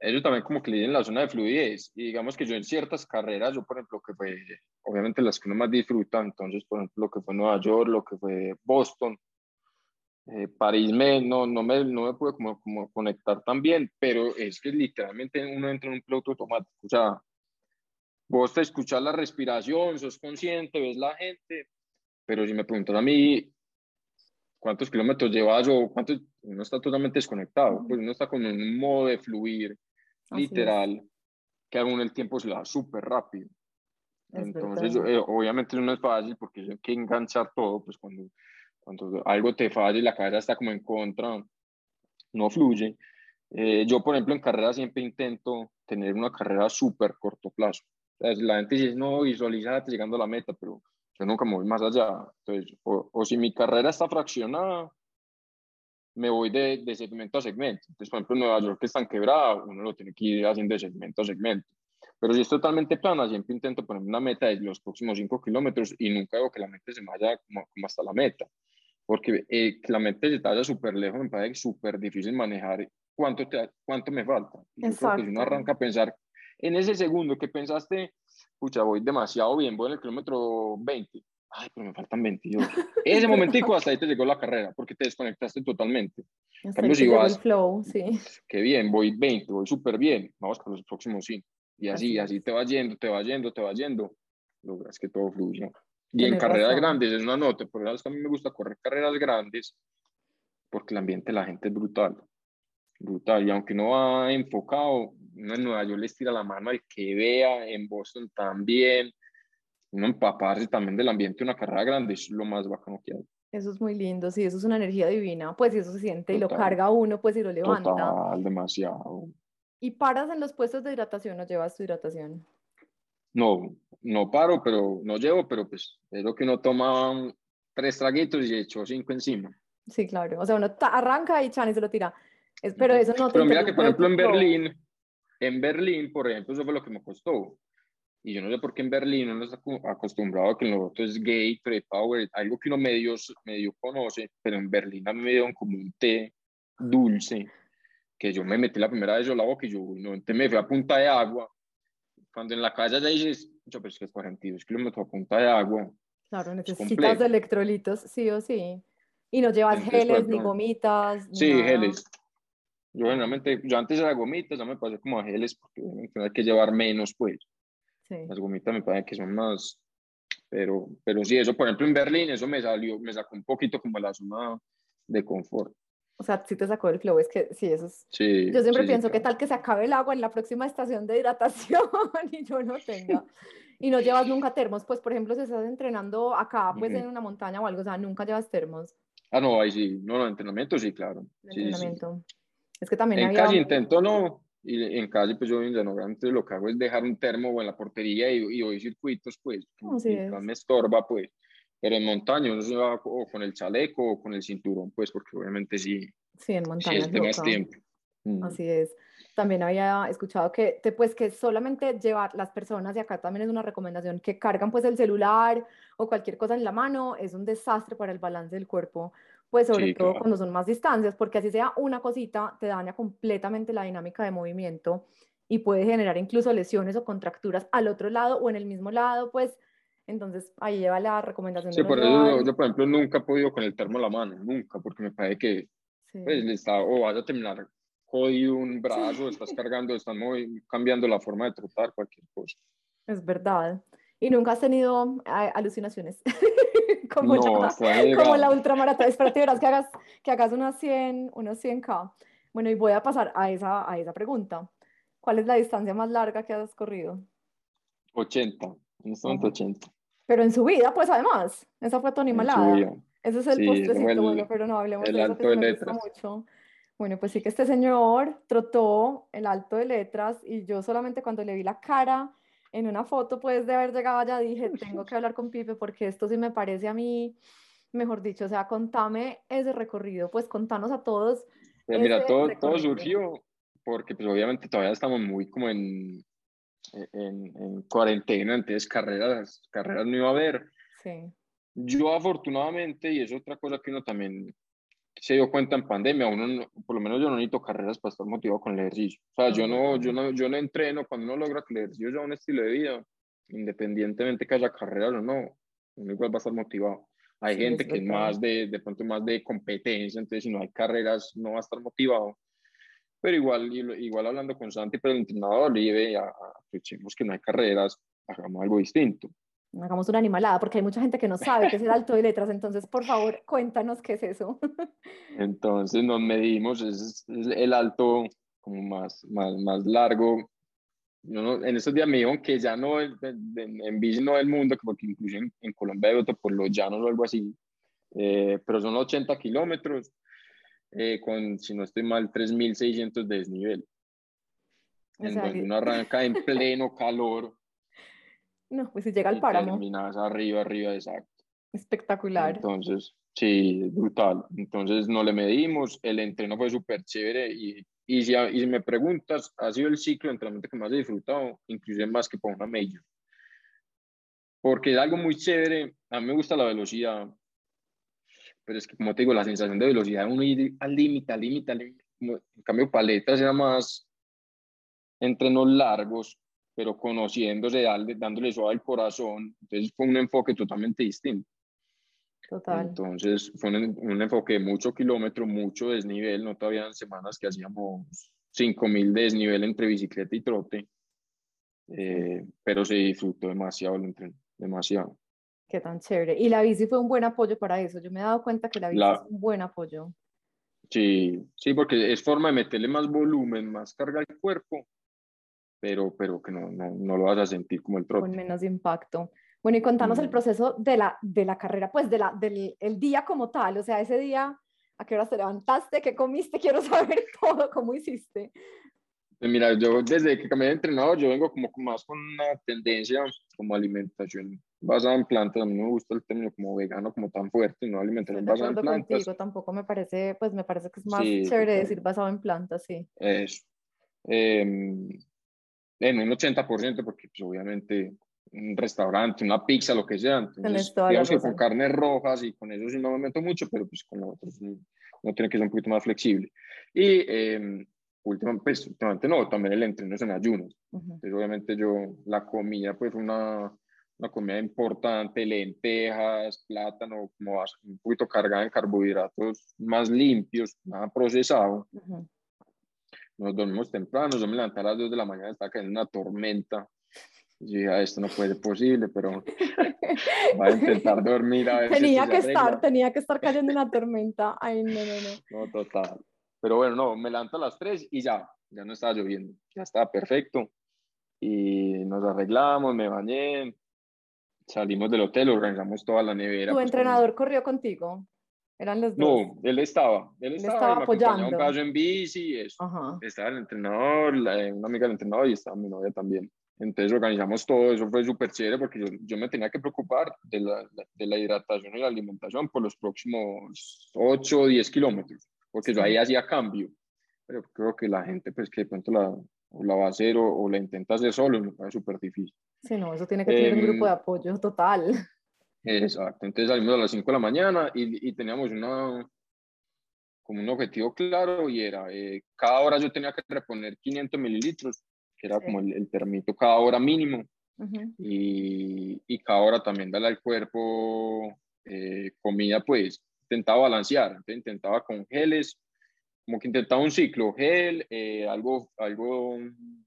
Ellos también como que le dicen la zona de fluidez. Y digamos que yo en ciertas carreras, yo por ejemplo, que fue, obviamente las que uno más disfruta, entonces por ejemplo lo que fue Nueva York, lo que fue Boston, Eh, París me, no, no, me, no me pude como, como conectar tan bien, pero es que literalmente uno entra en un piloto automático. O sea, vos te escuchas la respiración, sos consciente, ves la gente, pero si me preguntan a mí cuántos kilómetros llevas o cuántos, uno está totalmente desconectado, pues uno está con un modo de fluir literal, que aún el tiempo se le da súper rápido. Entonces, eh, obviamente no es fácil porque hay que enganchar todo, pues cuando, cuando algo te falla y la cabeza está como en contra, no fluye. Eh, yo, por ejemplo, en carrera siempre intento tener una carrera súper corto plazo. la gente dice, no, visualizate llegando a la meta, pero yo nunca me voy más allá. Entonces, o, o si mi carrera está fraccionada, me voy de, de, segmento a segmento. Entonces, por ejemplo, en Nueva York que están quebrados, uno lo tiene que ir haciendo de segmento a segmento. Pero si es totalmente plana, siempre intento poner una meta de los próximos 5 kilómetros y nunca hago que la meta se vaya como, como hasta la meta. Porque eh, que la meta se vaya súper lejos me parece súper difícil manejar cuánto, te, cuánto me falta. Yo creo que si uno arranca a pensar en ese segundo que pensaste, pucha, voy demasiado bien, voy en el kilómetro 20, ay, pero me faltan 22. Ese momentico hasta ahí te llegó la carrera, porque te desconectaste totalmente. En cambio, si vas, el flow, sí. Qué bien, voy 20, voy súper bien, vamos con los próximos 5. Y así, así, te va yendo, te va yendo, te va yendo, logras que todo fluya. Y en carreras grandes es una nota, por eso a mí me gusta correr carreras grandes, porque el ambiente de la gente es brutal, brutal. Y aunque no va enfocado, en Nueva York les tira la mano al que vea, en Boston también, uno empaparse también del ambiente de una carrera grande es lo más bacano que hay. Eso es muy lindo, sí, eso es una energía divina, pues si eso se siente y lo carga uno, pues y lo levanta. Total, demasiado. ¿Y paras en los puestos de hidratación o llevas tu hidratación? No, no paro, pero no llevo, pero pues es lo que uno toma tres traguitos y echo cinco encima. Sí, claro, o sea, uno arranca y chan y se lo tira. Es, pero eso no Pero mira que, por ejemplo, en Berlín, en Berlín, por ejemplo, eso fue lo que me costó y yo no sé por qué en Berlín uno está acostumbrado a que lo otro es gay, pre-power, algo que uno medio, medio conoce, pero en Berlín a mí me dieron como un té dulce, que yo me metí la primera vez yo la boca y yo, no, entonces me fui a punta de agua. Cuando en la casa ya dices, yo, pero es que es 42 kilómetros a punta de agua. Claro, necesitas electrolitos, sí o sí. Y no llevas geles ni gomitas. sí, geles. Yo generalmente, yo antes era gomitas, ya me pasé como a geles porque hay que llevar menos, pues. Las gomitas me parece que son más, pero, pero sí, eso, por ejemplo, en Berlín, eso me salió, me sacó un poquito como la zona de confort. O sea, si te sacó el flow, es que sí, eso es... Sí, yo siempre pienso, que tal que se acabe el agua en la próxima estación de hidratación y yo no tenga? y no llevas nunca termos, pues, por ejemplo, si estás entrenando acá, pues, en una montaña o algo, o sea, nunca llevas termos. Ah, no, ahí sí, no, no, entrenamiento sí, claro. entrenamiento. Es que también en había... casi intento no, y en calle, pues yo en entonces lo que hago es dejar un termo o en la portería y, y voy circuitos, pues, me estorba, pues. Pero en montaña uno se va o con el chaleco o con el cinturón, pues, porque obviamente sí. Sí, en montaña. Sí, es más tiempo. Mm. Así es. También había escuchado que, te, pues, que solamente llevar las personas, y acá también es una recomendación, que cargan pues el celular o cualquier cosa en la mano, es un desastre para el balance del cuerpo pues sobre todo cuando son más distancias, porque así sea una cosita, te daña completamente la dinámica de movimiento y puede generar incluso lesiones o contracturas al otro lado o en el mismo lado, pues entonces ahí lleva la recomendación. Sí, por eso yo, por ejemplo, nunca he podido con el termo en la mano, nunca, porque me parece que pues, le está, o vas a terminar jodido un brazo, estás cargando, estás cambiando la forma de trotar, cualquier cosa. Es verdad. ¿Y nunca has tenido alucinaciones? como, la, como la ultramaratón. Espérate, verás que hagas, que hagas unos 100, unos 100K. Bueno, y voy a pasar a esa, a esa pregunta. ¿Cuál es la distancia más larga que has corrido? 80, en este momento 80. Pero en su vida, pues además, esa fue tu animalada. Ese es el sí, postrecito, bueno, pero no hablemos de eso, que me gusta mucho. Bueno, pues sí que este señor trotó el alto de letras y yo solamente cuando le vi la cara en una foto pues de haber llegado allá dije, tengo que hablar con Pipe porque esto sí me parece a mí, mejor dicho, o sea, contame ese recorrido, pues contanos a todos. Pues mira, todo, todo surgió porque pues obviamente todavía estamos muy como en, en, en cuarentena, entonces carreras, carreras no iba a haber. Sí. Yo afortunadamente, y es otra cosa que uno también se dio cuenta en pandemia, uno, por lo menos yo no necesito carreras para estar motivado con el ejercicio. O sea, yo no, yo no, yo no entreno cuando uno logra que el ejercicio sea un estilo de vida, independientemente que haya carreras o no, uno igual va a estar motivado. Hay gente que es más de, de pronto más de competencia, entonces si no hay carreras no va a estar motivado. Pero igual, igual hablando con Santi, pero el entrenador le aprovechemos que no hay carreras, hagamos algo distinto. Hagamos una animalada, porque hay mucha gente que no sabe qué es el alto de letras, entonces por favor cuéntanos qué es eso. entonces nos medimos, es, el alto como más, más, más largo en estos días me dijeron que ya no, en bici no del mundo, porque incluso en, Colombia hay otro por los llanos o algo así, eh, pero son 80 kilómetros, eh, con, si no estoy mal, 3.600 de desnivel. en donde uno arranca en pleno calor. No, pues si llega al páramo. Terminas arriba, arriba, exacto. Espectacular. Entonces, sí, brutal. Entonces no le medimos, el entreno fue súper chévere y y si, y me preguntas, ha sido el ciclo de entrenamiento que más he disfrutado, inclusive más que por una major. Porque es algo muy chévere, a mí me gusta la velocidad, pero es que como te digo, la sensación de velocidad, uno ir al límite, al límite, al límite, en cambio paletas era más entrenos largos, pero conociéndose, dándole suave al corazón, entonces fue un enfoque totalmente distinto. Total. Entonces fue un, enfoque de mucho kilómetro, mucho desnivel, no todavía en semanas que hacíamos 5000 de desnivel entre bicicleta y trote, eh, pero se disfrutó demasiado el entreno, demasiado. Qué tan chévere. Y la bici fue un buen apoyo para eso. Yo me he dado cuenta que la bici es un buen apoyo. Sí, sí, porque es forma de meterle más volumen, más carga al cuerpo, pero, pero que no, no, no lo vas a sentir como el trote. Con menos impacto. Bueno, y contanos el mm. proceso de la, de la carrera, pues de la, del el día como tal, o sea, ese día, ¿a qué hora te levantaste? ¿Qué comiste? Quiero saber todo, ¿cómo hiciste? Pues mira, yo desde que cambié de entrenador, yo vengo como más con una tendencia como alimentación basada en plantas. A mí no me gusta el término como vegano, como tan fuerte, no alimentación basada en plantas. Contigo, tampoco me parece, pues me parece que es más chévere decir basado en plantas, sí. Eso. Em, en un 80%, porque pues, obviamente un restaurante, una pizza, lo que sea. Entonces, digamos que con carnes rojas y con eso sí no me meto mucho, pero pues con otros no tiene que ser un poquito más flexible. Y eh, últimamente, pues, últimamente no, también el entreno es en ayunos. Entonces, obviamente yo, la comida, pues una, una comida importante, lentejas, plátano, como un poquito cargada en carbohidratos más limpios, nada procesado. Nos dormimos temprano, yo me levanté a las 2 de la mañana, estaba cayendo una tormenta yo dije, ah, esto no puede ser posible, pero voy a intentar dormir a ver Tenía que estar, tenía que estar cayendo una tormenta. Ay, no, no, no. No, total. Pero bueno, no, me levanto a las 3 y ya, ya no estaba lloviendo, ya estaba perfecto. Y nos arreglamos, me bañé, salimos del hotel, organizamos toda la nevera. ¿Tu pues, entrenador corrió contigo? ¿Eran los dos? No, él estaba, él, estaba, apoyando. un caso en bici, eso. Estaba el entrenador, una amiga del entrenador y estaba mi novia también. Entonces organizamos todo, eso fue súper chévere porque yo, yo, me tenía que preocupar de la, de la, hidratación y la alimentación por los próximos 8 o 10 kilómetros, porque yo ahí hacía cambio. Pero creo que la gente, pues que de pronto la, la va a hacer o, la intenta hacer solo, me parece súper difícil. Sí, no, eso tiene que tener un grupo de em, apoyo total. Exacto, entonces salimos a las 5 de la mañana y, y teníamos una, como un objetivo claro y era, eh, cada hora yo tenía que reponer 500 mililitros era como el, el, termito cada hora mínimo. y, y, cada hora también darle al cuerpo eh, comida, pues intentaba balancear, entonces intentaba con geles, como que intentaba un ciclo, gel, eh, algo, algo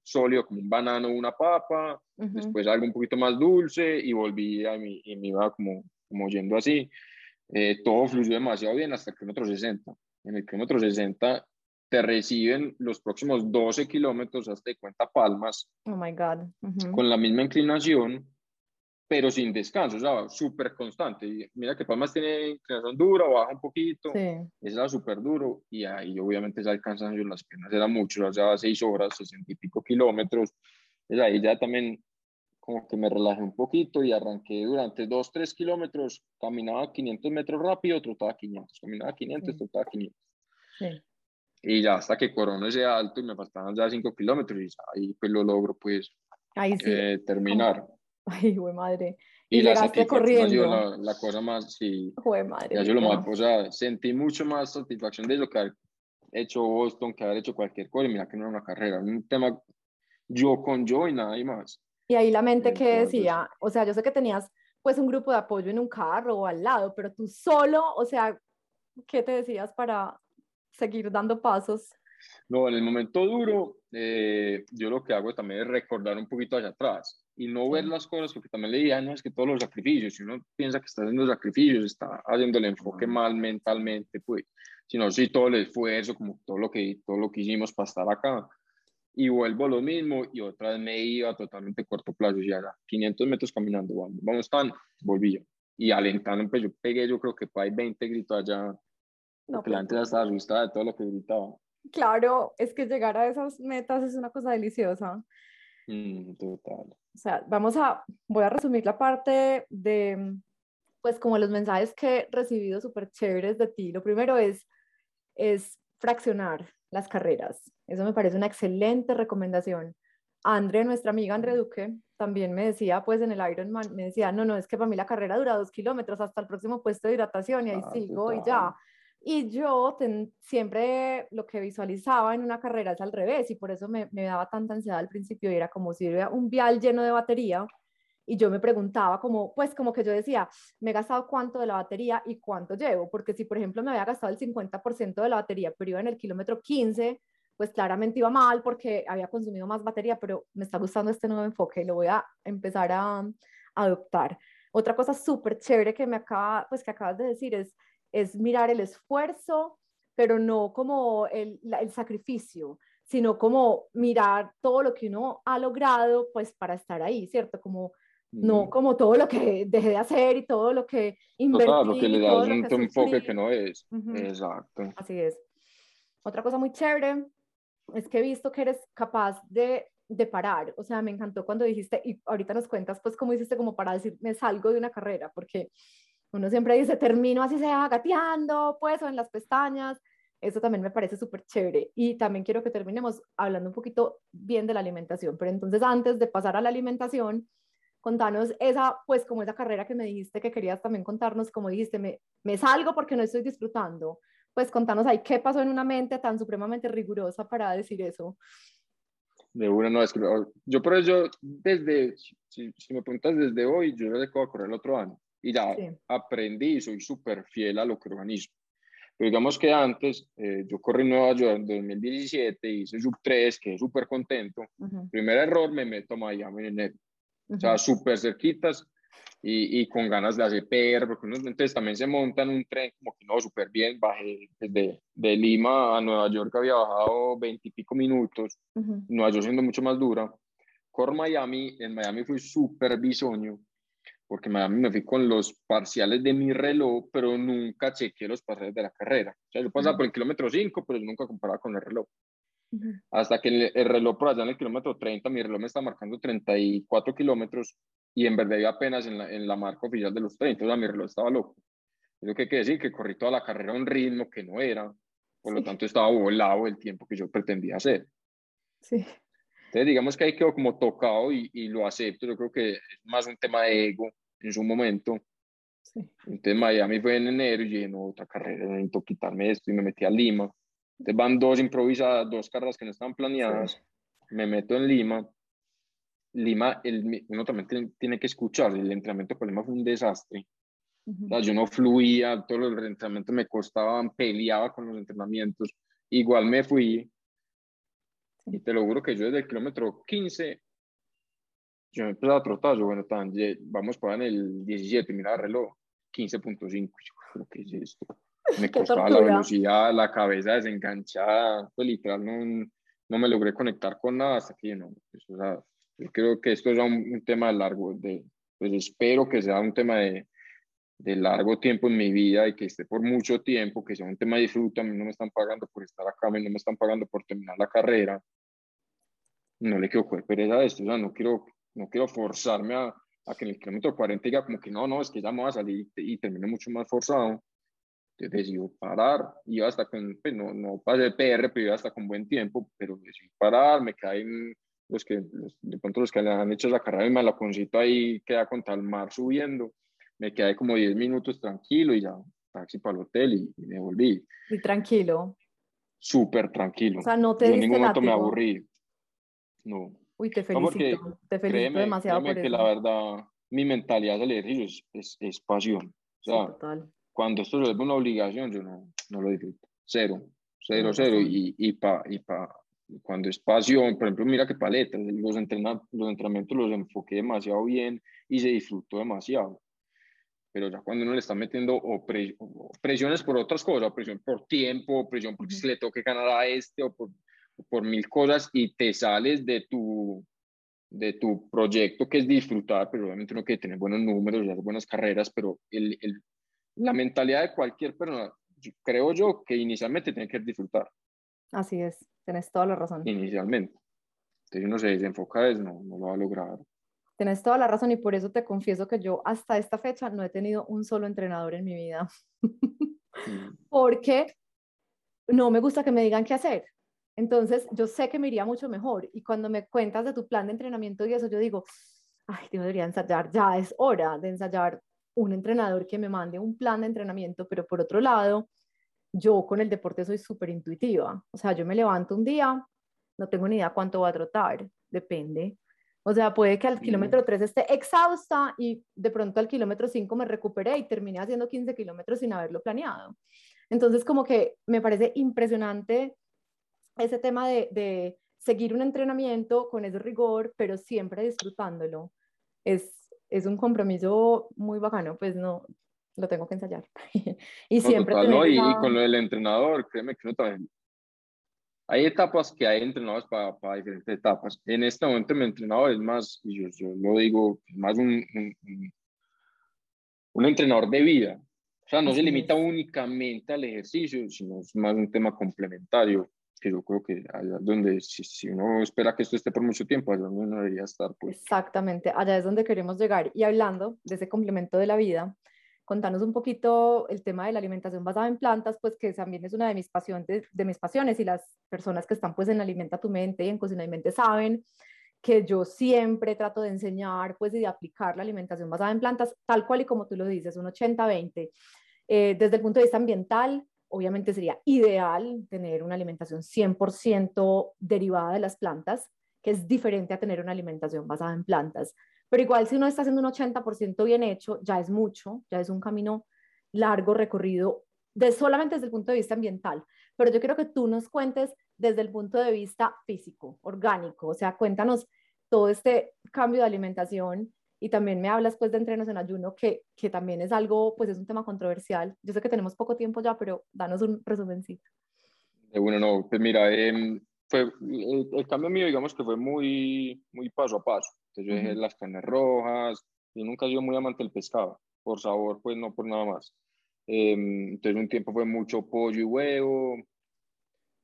sólido como un banano o una papa, después algo un poquito más dulce y volvía y me, y me iba como, como yendo así. Eh, todo fluyó demasiado bien hasta el kilómetro 60. En el kilómetro 60 te reciben los próximos 12 kilómetros hasta de cuenta palmas. Oh my God. Con la misma inclinación, pero sin descanso, o sea, súper constante. Y mira que palmas tiene inclinación dura, baja un poquito. Sí. Esa súper duro. Y ahí obviamente el cansancio en las piernas era mucho, ya 6 horas, 60 y pico kilómetros. Entonces ahí ya también como que me relajé un poquito y arranqué durante 2, 3 kilómetros, caminaba 500 metros rápido, trotaba 500, caminaba 500, trotaba 500. Sí y ya hasta que corono ese alto y me faltaban ya 5 kilómetros y ahí pues lo logro pues eh, terminar. Ay, güey madre. Y, la satisfacción la, la, cosa más, sí. Güey madre. Ya yo lo más, o sea, sentí mucho más satisfacción de lo que haber hecho Boston, que haber hecho cualquier cosa. Y mira que no era una carrera, un tema yo con yo y nada más. Y ahí la mente que decía, o sea, yo sé que tenías pues un grupo de apoyo en un carro o al lado, pero tú solo, o sea, ¿qué te decías para seguir dando pasos? No, en el momento duro, eh, yo lo que hago también es recordar un poquito hacia atrás y no ver las cosas, porque también le dije, no, es que todos los sacrificios, si uno piensa que está haciendo sacrificios, está haciendo el enfoque mal mentalmente, pues, sino sí todo el esfuerzo, como todo lo que, todo lo que hicimos para estar acá. Y vuelvo lo mismo y otra vez me iba totalmente corto plazo, y ahora 500 metros caminando, vamos, vamos tan, volví yo. Y alentando, pues yo pegué, yo creo que hay 20 gritos allá, no, porque la gente ya estaba asustada de todo lo que gritaba. Claro, es que llegar a esas metas es una cosa deliciosa. Mm, total. O sea, vamos a, voy a resumir la parte de, pues como los mensajes que he recibido súper chéveres de ti. Lo primero es, es fraccionar las carreras. Eso me parece una excelente recomendación. André, nuestra amiga André Duque, también me decía, pues en el Ironman, me decía, no, no, es que para mí la carrera dura dos kilómetros hasta el próximo puesto de hidratación y ahí ah, sigo y ya. Y yo siempre lo que visualizaba en una carrera es al revés y por eso me, me daba tanta ansiedad al principio y era como si hubiera un vial lleno de batería y yo me preguntaba como, pues como que yo decía, me he gastado cuánto de la batería y cuánto llevo, porque si por ejemplo me había gastado el 50% de la batería, pero iba en el kilómetro 15, pues claramente iba mal porque había consumido más batería, pero me está gustando este nuevo enfoque y lo voy a empezar a, a adoptar. Otra cosa súper chévere que me acaba, pues que acabas de decir es es mirar el esfuerzo, pero no como el, el sacrificio, sino como mirar todo lo que uno ha logrado pues para estar ahí, ¿cierto? Como no como todo lo que dejé de hacer y todo lo que invertí. Claro, lo que le das un enfoque que no es. Exacto. Así es. Otra cosa muy chévere es que he visto que eres capaz de, de, parar. O sea, me encantó cuando dijiste, y ahorita nos cuentas, pues, cómo hiciste como para decir, me salgo de una carrera, porque uno siempre dice, termino así sea gateando, pues, o en las pestañas. Eso también me parece súper chévere. Y también quiero que terminemos hablando un poquito bien de la alimentación. Pero entonces, antes de pasar a la alimentación, contanos esa, pues, como esa carrera que me dijiste que querías también contarnos, como dijiste, me, me salgo porque no estoy disfrutando. Pues contanos ahí qué pasó en una mente tan supremamente rigurosa para decir eso. De una no, es que yo por eso, desde, si, me preguntas desde hoy, yo le dejo a correr el otro año y ya aprendí y soy súper fiel a lo que organizo. Pero digamos que antes, eh, yo corrí en Nueva York en 2017, hice sub 3, quedé súper contento. Primer error, me meto a Miami en enero. O sea, súper cerquitas y, y, con ganas de hacer PR, porque uno, entonces también se monta en un tren como que no, súper bien. Bajé desde de Lima a Nueva York, había bajado 20 y pico minutos. Nueva York siendo mucho más dura. Corro Miami, en Miami fui súper bisoño porque me fui con los parciales de mi reloj, pero nunca chequeé los parciales de la carrera. O sea, yo pasaba por el kilómetro 5, pero nunca comparaba con el reloj. Hasta que el, reloj por allá en el kilómetro 30, mi reloj me está marcando 34 kilómetros y en verdad iba apenas en la, en la marca oficial de los 30, o sea, mi reloj estaba loco. Eso que quiere decir que corrí toda la carrera a un ritmo que no era, por lo tanto estaba volado el tiempo que yo pretendía hacer. Sí. Entonces, digamos que ahí quedó como tocado y, y, lo acepto. Yo creo que es más un tema de ego en su momento. Sí. Entonces, Miami fue en enero y dije, no, otra carrera, necesito quitarme esto y me metí a Lima. Entonces, van dos improvisadas, dos carreras que no estaban planeadas. Me meto en Lima. Lima, el, uno también tiene, que escuchar. El entrenamiento con Lima fue un desastre. o sea, yo no fluía, todos los entrenamientos me costaban, peleaba con los entrenamientos. Igual me fui, y te lo juro que yo desde el kilómetro 15, yo me empecé a trotar, yo, bueno, tan, vamos para en el 17, mira el reloj, 15.5, yo, ¿qué es esto? Me costaba la velocidad, la cabeza desenganchada, pues literal no, no me logré conectar con nada hasta que no, pues, o sea, yo creo que esto es un, un tema largo, de, pues espero que sea un tema de, de largo tiempo en mi vida y que esté por mucho tiempo, que sea un tema de disfruto, a mí no me están pagando por estar acá, a mí no me están pagando por terminar la carrera, no le quiero coger pereza a esto, o sea, no quiero, no quiero forzarme a, a, que en el kilómetro 40 diga como que no, no, es que ya me voy a salir y, termine mucho más forzado. Entonces decidí parar, iba hasta con, pues no, no pasé PR, pero iba hasta con buen tiempo, pero decidí parar, me caen los que, de pronto los que le han hecho la carrera y me la concito ahí, queda con tal mar subiendo, me quedé como 10 minutos tranquilo y ya, taxi para el hotel y, me volví. Y tranquilo. Súper tranquilo. O sea, no te en ningún momento me aburrí. No. Uy, te felicito. te felicito demasiado por que la verdad, mi mentalidad del ejercicio es, es, pasión. O sea, cuando esto se vuelve una obligación, yo no, no lo disfruto. Cero, cero, cero. Y, y, pa, y pa, cuando es pasión, por ejemplo, mira que paletas, los, entrena, los entrenamientos los enfoqué demasiado bien y se disfrutó demasiado. Pero ya cuando uno le está metiendo o, presiones por otras cosas, presión por tiempo, presión porque se le toque ganar a este o por, por mil cosas y te sales de tu, de tu proyecto que es disfrutar, pero obviamente uno que tener buenos números hacer buenas carreras, pero el, el, la mentalidad de cualquier persona, creo yo que inicialmente tiene que disfrutar. Así es, tienes toda la razón. Inicialmente. Entonces uno se desenfoca, no, no lo va a lograr. Tienes toda la razón y por eso te confieso que yo hasta esta fecha no he tenido un solo entrenador en mi vida. Mm. Porque no me gusta que me digan qué hacer. Entonces, yo sé que me iría mucho mejor. Y cuando me cuentas de tu plan de entrenamiento y eso, yo digo, ay, debería ensayar, ya es hora de ensayar un entrenador que me mande un plan de entrenamiento, pero por otro lado, yo con el deporte soy súper intuitiva. O sea, yo me levanto un día, no tengo ni idea cuánto va a trotar, depende. O sea, puede que al kilómetro 3 esté exhausta y de pronto al kilómetro 5 me recuperé y terminé haciendo 15 kilómetros sin haberlo planeado. Entonces, como que me parece impresionante ese tema de, de seguir un entrenamiento con ese rigor, pero siempre disfrutándolo. Es, es un compromiso muy bacano, pues no, lo tengo que ensayar. y siempre... y, con lo del entrenador, créeme que no también. Hay etapas que hay entrenadores para, para diferentes etapas. En este momento mi entrenador es más, y yo, yo lo digo, más un, un, un, entrenador de vida. O sea, no se limita únicamente al ejercicio, sino es más un tema complementario que yo creo que allá donde si, si, uno espera que esto esté por mucho tiempo, allá donde uno debería estar. Pues. Exactamente, allá es donde queremos llegar. Y hablando de ese complemento de la vida, contanos un poquito el tema de la alimentación basada en plantas, pues que también es una de mis pasiones, de mis pasiones y las personas que están pues en Alimenta tu Mente y en Cocina y Mente saben que yo siempre trato de enseñar pues y de aplicar la alimentación basada en plantas tal cual y como tú lo dices, un 80-20. Eh, desde el punto de vista ambiental, obviamente sería ideal tener una alimentación 100% derivada de las plantas, que es diferente a tener una alimentación basada en plantas. Pero igual si uno está haciendo un 80% bien hecho, ya es mucho, ya es un camino largo recorrido de solamente desde el punto de vista ambiental. Pero yo quiero que tú nos cuentes desde el punto de vista físico, orgánico, o sea, cuéntanos todo este cambio de alimentación y también me hablas pues de entrenos en ayuno, que, que también es algo, pues es un tema controversial. Yo sé que tenemos poco tiempo ya, pero danos un resumencito. Bueno, no, pues mira, eh, fue, el, cambio mío digamos que fue muy, muy paso a paso. Entonces yo dejé las carnes rojas, y nunca he sido muy amante del pescado, por sabor, pues no por nada más. Eh, entonces un tiempo fue mucho pollo y huevo,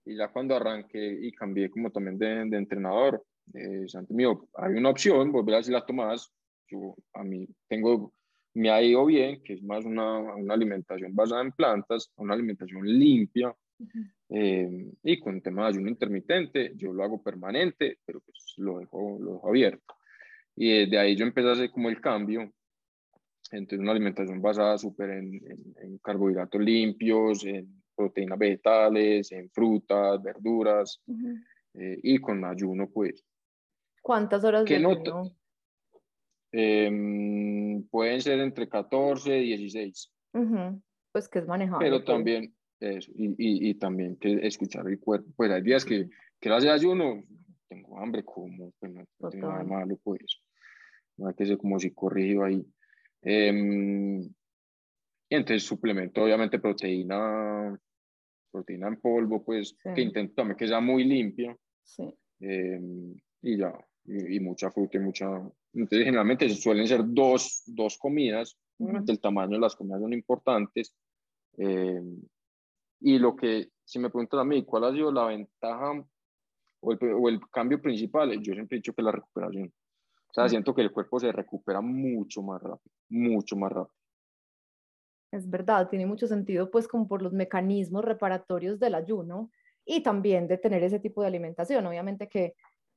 y ya cuando arranqué y cambié como también de, de entrenador, eh, mío, hay una opción, volver a hacer las tomadas, yo a mí tengo, me ha ido bien, que es más una, una alimentación basada en plantas, una alimentación limpia, eh, y con el tema de ayuno intermitente, yo lo hago permanente, pero pues lo dejo, lo dejo abierto. Y desde ahí yo empecé a hacer como el cambio, entre una alimentación basada súper en, en, carbohidratos limpios, en proteínas vegetales, en frutas, verduras, eh, y con ayuno, pues. ¿Cuántas horas de ayuno? Em, pueden ser entre 14 y 16. Pues que es manejable. Pero pues. también, eso, y, y, y, también que escuchar el cuerpo. Pues hay días que quiero hacer ayuno, tengo hambre, como, pues no, tengo nada malo, pues. No hay que ser como si corrijo ahí. Eh, y entonces suplemento, obviamente, proteína, proteína en polvo, pues, que intento también que sea muy limpia. Sí. Em, y ya, y, mucha fruta y mucha... Entonces, generalmente suelen ser dos, dos comidas, el tamaño de las comidas son importantes. Eh, y lo que, si me preguntan a mí, ¿cuál ha sido la ventaja o el, o el, cambio principal? Yo siempre he dicho que la recuperación. O sea, siento que el cuerpo se recupera mucho más rápido, mucho más rápido. Es verdad, tiene mucho sentido, pues como por los mecanismos reparatorios del ayuno y también de tener ese tipo de alimentación. Obviamente que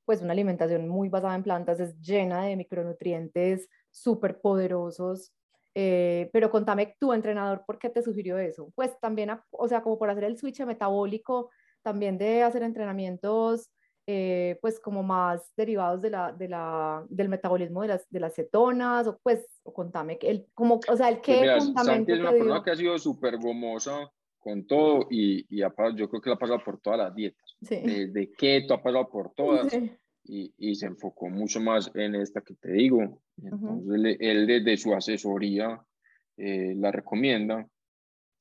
pues una alimentación muy basada en plantas es llena de micronutrientes súper poderosos. Eh, pero contame tu entrenador, ¿por qué te sugirió eso? Pues también, o sea, como por hacer el switch metabólico, también de hacer entrenamientos eh, pues como más derivados de la, de la, del metabolismo de las, de las cetonas, o pues, o contame, el, como, o sea, el qué mira, fundamento es una persona que ha sido súper gomosa con todo y, y ha yo creo que la ha pasado por todas las dietas. Sí. Desde keto ha pasado por todas Sí. y, y se enfocó mucho más en esta que te digo. Entonces, él, él desde su asesoría eh, la recomienda.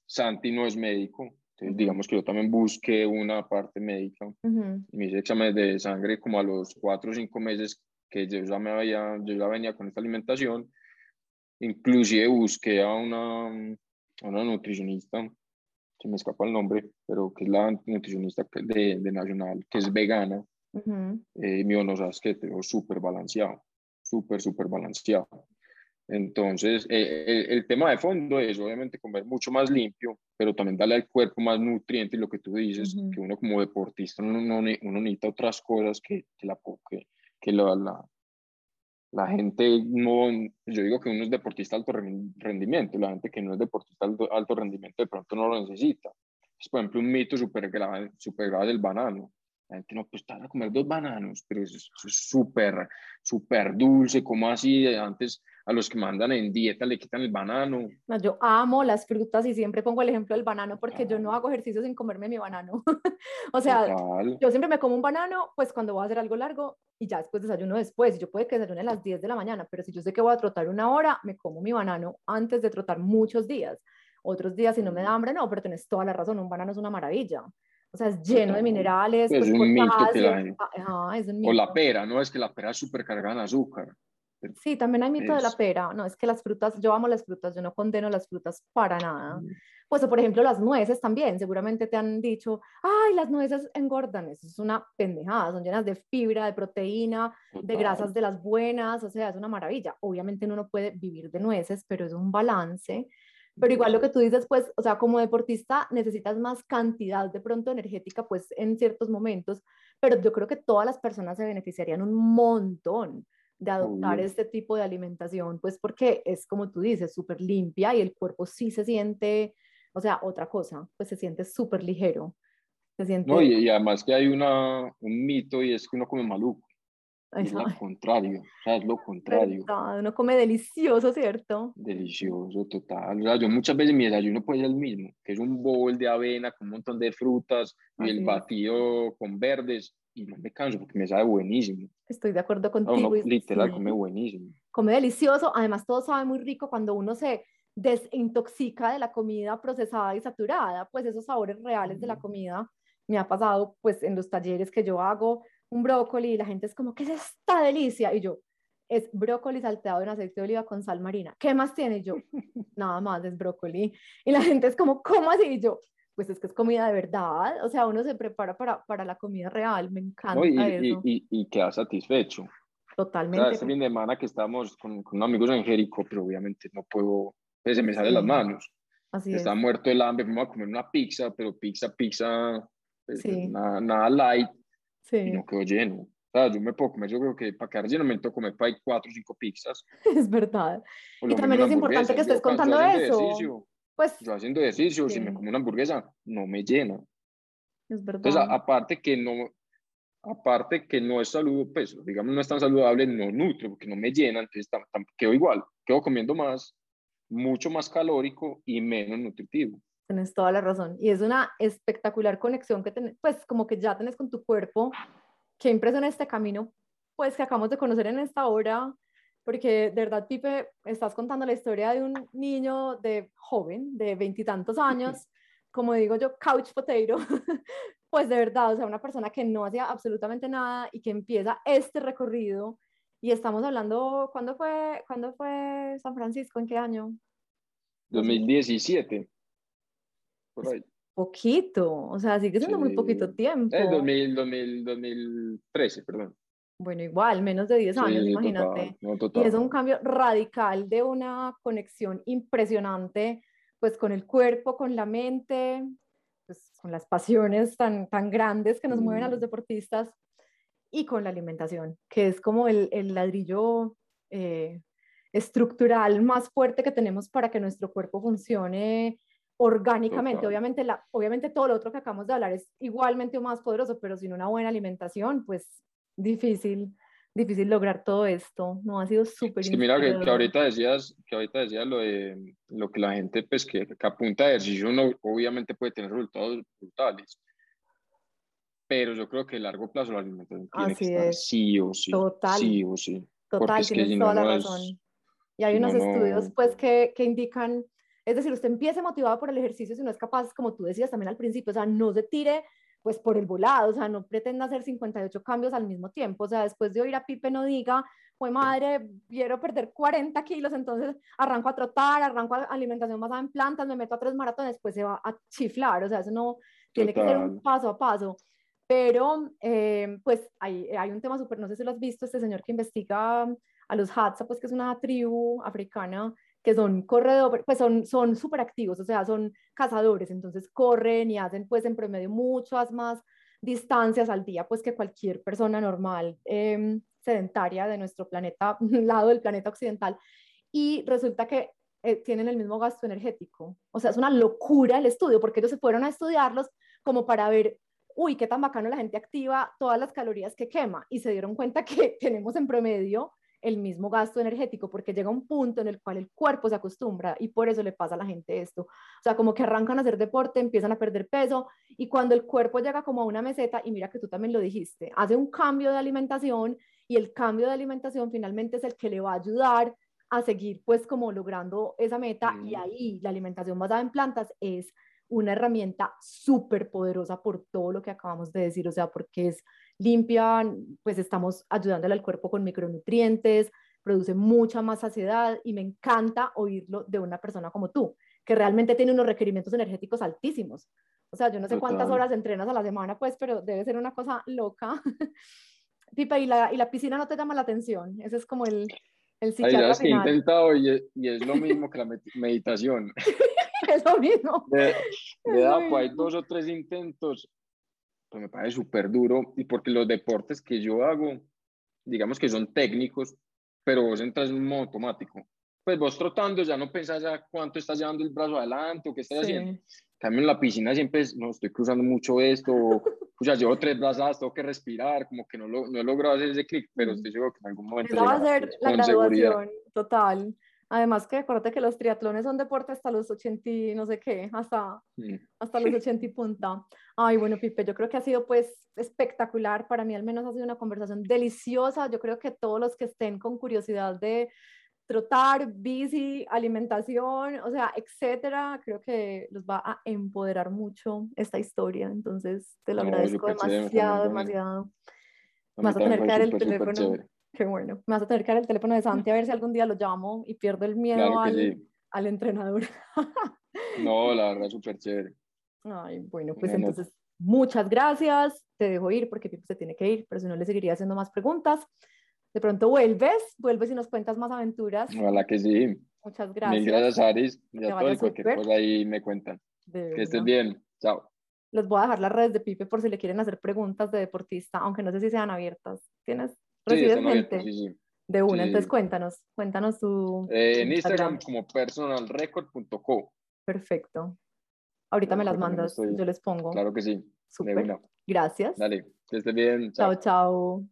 Santi no es médico, entonces Ujú. digamos que yo también busqué una parte médica. Ujú, Me hice exámenes de sangre como a los cuatro o cinco meses que yo ya, me había, yo ya venía con esta alimentación. Inclusive busqué a una, a una nutricionista, se me escapa el nombre, pero que es la nutricionista de, de Nacional, que es vegana. Eh, y me dijo, no sabes que te veo súper balanceado, súper, súper balanceado. Entonces, eh, el, el tema de fondo es obviamente comer mucho más limpio, pero también darle al cuerpo más nutrientes lo que tú dices, Ujú. que uno como deportista uno, no ne- uno necesita otras cosas que, que, la, que, que la, la, la gente no, yo digo que uno es deportista de alto ren- rendimiento, la gente que no es deportista de alto, alto rendimiento de pronto no lo necesita. Es, por ejemplo, un mito súper grave, súper grave del banano. La gente no, pues vas a comer dos bananos, pero eso es eso es súper, súper dulce, como así? Antes a los que mandan en dieta le quitan el banano. No, yo amo las frutas y siempre pongo el ejemplo del banano porque yo no hago ejercicio sin comerme mi banano. o sea, Total. yo siempre me como un banano, pues cuando voy a hacer algo largo y ya después desayuno después. Yo puede que desayune a las 10 de la mañana, pero si yo sé que voy a trotar una hora, me como mi banano antes de trotar muchos días. Otros días, si no me da hambre, no, pero tenés toda la razón, un banano es una maravilla. O sea, es lleno de minerales, Pues pues, es un mito que la Ajá, es un O la mito. pera, ¿no? Es que la pera es súper cargada en azúcar. Sí, también hay mito de la Es- pera. No, es que las frutas, yo amo las frutas, yo no condeno las frutas para nada. Pues, o por ejemplo, las nueces también, seguramente te han dicho, ay, las nueces engordan, eso es una pendejada, son llenas de fibra, de proteína, de grasas de las buenas, o sea, es una maravilla. Obviamente uno no puede vivir de nueces, pero es un balance. Pero igual lo que tú dices, pues, o sea, como deportista necesitas más cantidad de pronto energética, pues, en ciertos momentos, pero yo creo que todas las personas se beneficiarían un montón de adoptar Obvio. este tipo de alimentación, pues porque es como tú dices, súper limpia y el cuerpo sí se siente, o sea, otra cosa, pues se siente súper ligero, se siente... No, y, y además que hay una, un mito y es que uno come maluco. Y es lo contrario, o sea, es lo contrario. verdad, uno come delicioso, ¿cierto? Delicioso, total. O sea, yo muchas veces mi desayuno puede ser el mismo, que es un bowl de avena con un montón de frutas y Así el es. batido con verdes y no me canso porque me sabe buenísimo. Estoy de acuerdo contigo. uno y literal sí. come buenísimo. come delicioso, además todo sabe muy rico cuando uno se desintoxica de la comida procesada y saturada, pues esos sabores reales de la comida me ha pasado pues en los talleres que yo hago un brócoli y la gente es como, ¿qué es esta delicia? Y yo, es brócoli salteado en aceite de oliva con sal marina. ¿Qué más tiene? Y yo, nada más, es brócoli. Y la gente es como, ¿cómo así? Y yo, pues es que es comida de verdad, o sea, uno se prepara para, para la comida real, me encanta ¿no? Y, y, eso, y, y queda satisfecho. O sea, totalmente. este fin de semana que estábamos con, con unos amigos en Jericó, pero obviamente no puedo, pues, se me sale las Sí. manos. Así es. Estaba muerto el hambre, fuimos a comer una pizza, pero pizza, pizza, pues, Sí. nada, nada light Sí, y no quedó lleno. O sea, yo me puedo comer, yo creo que para quedar lleno me tengo que comer para cuatro o cinco pizzas. es verdad. Y también es importante que estés contando eso. Pues yo haciendo ejercicio, si me como una hamburguesa, no me llena. es verdad. Entonces, a- aparte que no, aparte que no es saludable, pues, digamos, no es tan saludable, no nutre, porque no me llena, entonces tam- tam- quedo igual, quedo comiendo más, mucho más calórico y menos nutritivo. Tienes toda la razón. Y es una espectacular conexión que tenés, pues como que ya tenés con tu cuerpo. Qué impresión este camino, pues que acabamos de conocer en esta hora, porque de verdad, Pipe, estás contando la historia de un niño de joven, de veintitantos años, como digo yo, couch potato, pues de verdad, o sea, una persona que no hacía absolutamente nada y que empieza este recorrido. Y estamos hablando, ¿cuándo fue, ¿cuándo fue San Francisco? ¿En qué año? 2017. Por ahí. Poquito, o sea, sigue siendo muy Sí. poquito tiempo. Eh, 2000, 2000, 2013, perdón. Bueno, igual, menos de 10 años, Sí, imagínate. total, no, Y total. es un cambio radical de una conexión impresionante, pues con el cuerpo, con la mente, pues con las pasiones tan, tan grandes que nos mueven a los Mm. deportistas y con la alimentación, que es como el, el ladrillo eh, estructural más fuerte que tenemos para que nuestro cuerpo funcione orgánicamente. Obviamente, la, obviamente todo lo otro que acabamos de hablar es igualmente más poderoso, pero sin una buena alimentación, pues difícil, difícil lograr todo esto. No, ha sido súper que mira que, que, ahorita decías, que ahorita decías lo de lo que la gente, pues que, que apunta a ejercicio, no, obviamente puede tener resultados brutales. Pero yo creo que a largo plazo la alimentación tiene Así que estar es. sí o sí. Total. Sí o sí. Total, es que tienes si no, toda la no es- razón. Y hay unos no, no- estudios pues que, que indican, es decir, usted empiece motivado por el ejercicio si no es capaz, como tú decías también al principio, o sea, no se tire pues por el volado, o sea, no pretenda hacer 58 cambios al mismo tiempo, o sea, después de oír a Pipe no diga, pues madre, quiero perder 40 kilos, entonces arranco a trotar, arranco a alimentación basada en plantas, me meto a tres maratones, pues se va a chiflar, o sea, eso no tiene que ser un Total. paso a paso. Pero, eh, pues, hay, hay un tema súper, no sé si lo has visto, este señor que investiga a los Hadza, pues, que es una tribu africana que son corredores, pues son son súper activos, o sea, son cazadores, entonces corren y hacen, pues, en promedio muchas más distancias al día, pues, que cualquier persona normal, eh, sedentaria de nuestro planeta, lado del planeta occidental. Y resulta que eh, tienen el mismo gasto energético. O sea, es una locura el estudio, porque ellos se fueron a estudiarlos como para ver, uy, qué tan bacano la gente activa todas las calorías que quema. Y se dieron cuenta que tenemos en promedio el mismo gasto energético, porque llega un punto en el cual el cuerpo se acostumbra y por eso le pasa a la gente esto. O sea, como que arrancan a hacer deporte, empiezan a perder peso y cuando el cuerpo llega como a una meseta, y mira que tú también lo dijiste, hace un cambio de alimentación y el cambio de alimentación finalmente es el que le va a ayudar a seguir pues como logrando esa meta y ahí la alimentación basada en plantas es una herramienta súper poderosa por todo lo que acabamos de decir, o sea, porque es limpia, pues estamos ayudándole al cuerpo con micronutrientes, produce mucha más saciedad y me encanta oírlo de una persona como tú, que realmente tiene unos requerimientos energéticos altísimos. O sea, yo no sé cuántas horas entrenas a la semana, pues, pero debe ser una cosa loca. Pipa, ¿y la, ¿y la piscina no te llama la atención? Ese es como el, el Ay, psiquiatra sabes que he intentado y es, y es lo mismo que la med- meditación. Es lo mismo. Le, le por ahí mismo. dos o tres intentos, pues me parece súper duro. Y porque los deportes que yo hago, digamos que son técnicos, pero vos entras en un modo automático. Pues vos trotando ya no pensás ya cuánto estás llevando el brazo adelante o qué estás haciendo. Sí. En cambio, en la piscina siempre es, no, estoy cruzando mucho esto, o pues ya llevo tres brazadas, tengo que respirar, como que no, lo, no he logrado hacer ese clic, pero estoy seguro que en algún momento Esa va a ser la con seguridad. graduación, total. Además que acuérdate que los triatlones son deporte hasta los 80 y no sé qué, hasta, Mm. hasta los 80 y punta. Ay, bueno, Pipe, yo creo que ha sido pues espectacular. Para mí al menos ha sido una conversación deliciosa. Yo creo que todos los que estén con curiosidad de trotar, bici, alimentación, o sea, etcétera, creo que los va a empoderar mucho esta historia. Entonces, te lo No, agradezco demasiado, demasiado. Vas a tener que dar el teléfono. chévere. Qué bueno. Me vas a tener que dar el teléfono de Santi a ver si algún día lo llamo y pierdo el miedo Claro al, sí. al entrenador. No, la verdad, súper chévere. Ay, bueno, pues entonces muchas gracias. Te dejo ir porque Pipo se tiene que ir, pero si no le seguiría haciendo más preguntas. De pronto vuelves, vuelves y nos cuentas más aventuras. Ojalá que sí. Muchas Mil gracias. gracias, Aris. Ya todo cualquier cosa ahí me cuentan. De Que estés bien. Chao. Les voy a dejar las redes de Pipe por si le quieren hacer preguntas de deportista, aunque no sé si sean abiertas. ¿Tienes? Sí, ¿Recibes abiertos, gente? sí, sí. De una, Sí. entonces cuéntanos, cuéntanos tu Eh, en Instagram. Como personalrecord.co. Perfecto. Ahorita me Ahí las mandas, estoy. yo les pongo. Claro que sí. Súper. Gracias. Dale. Que estés bien. Chao, chao.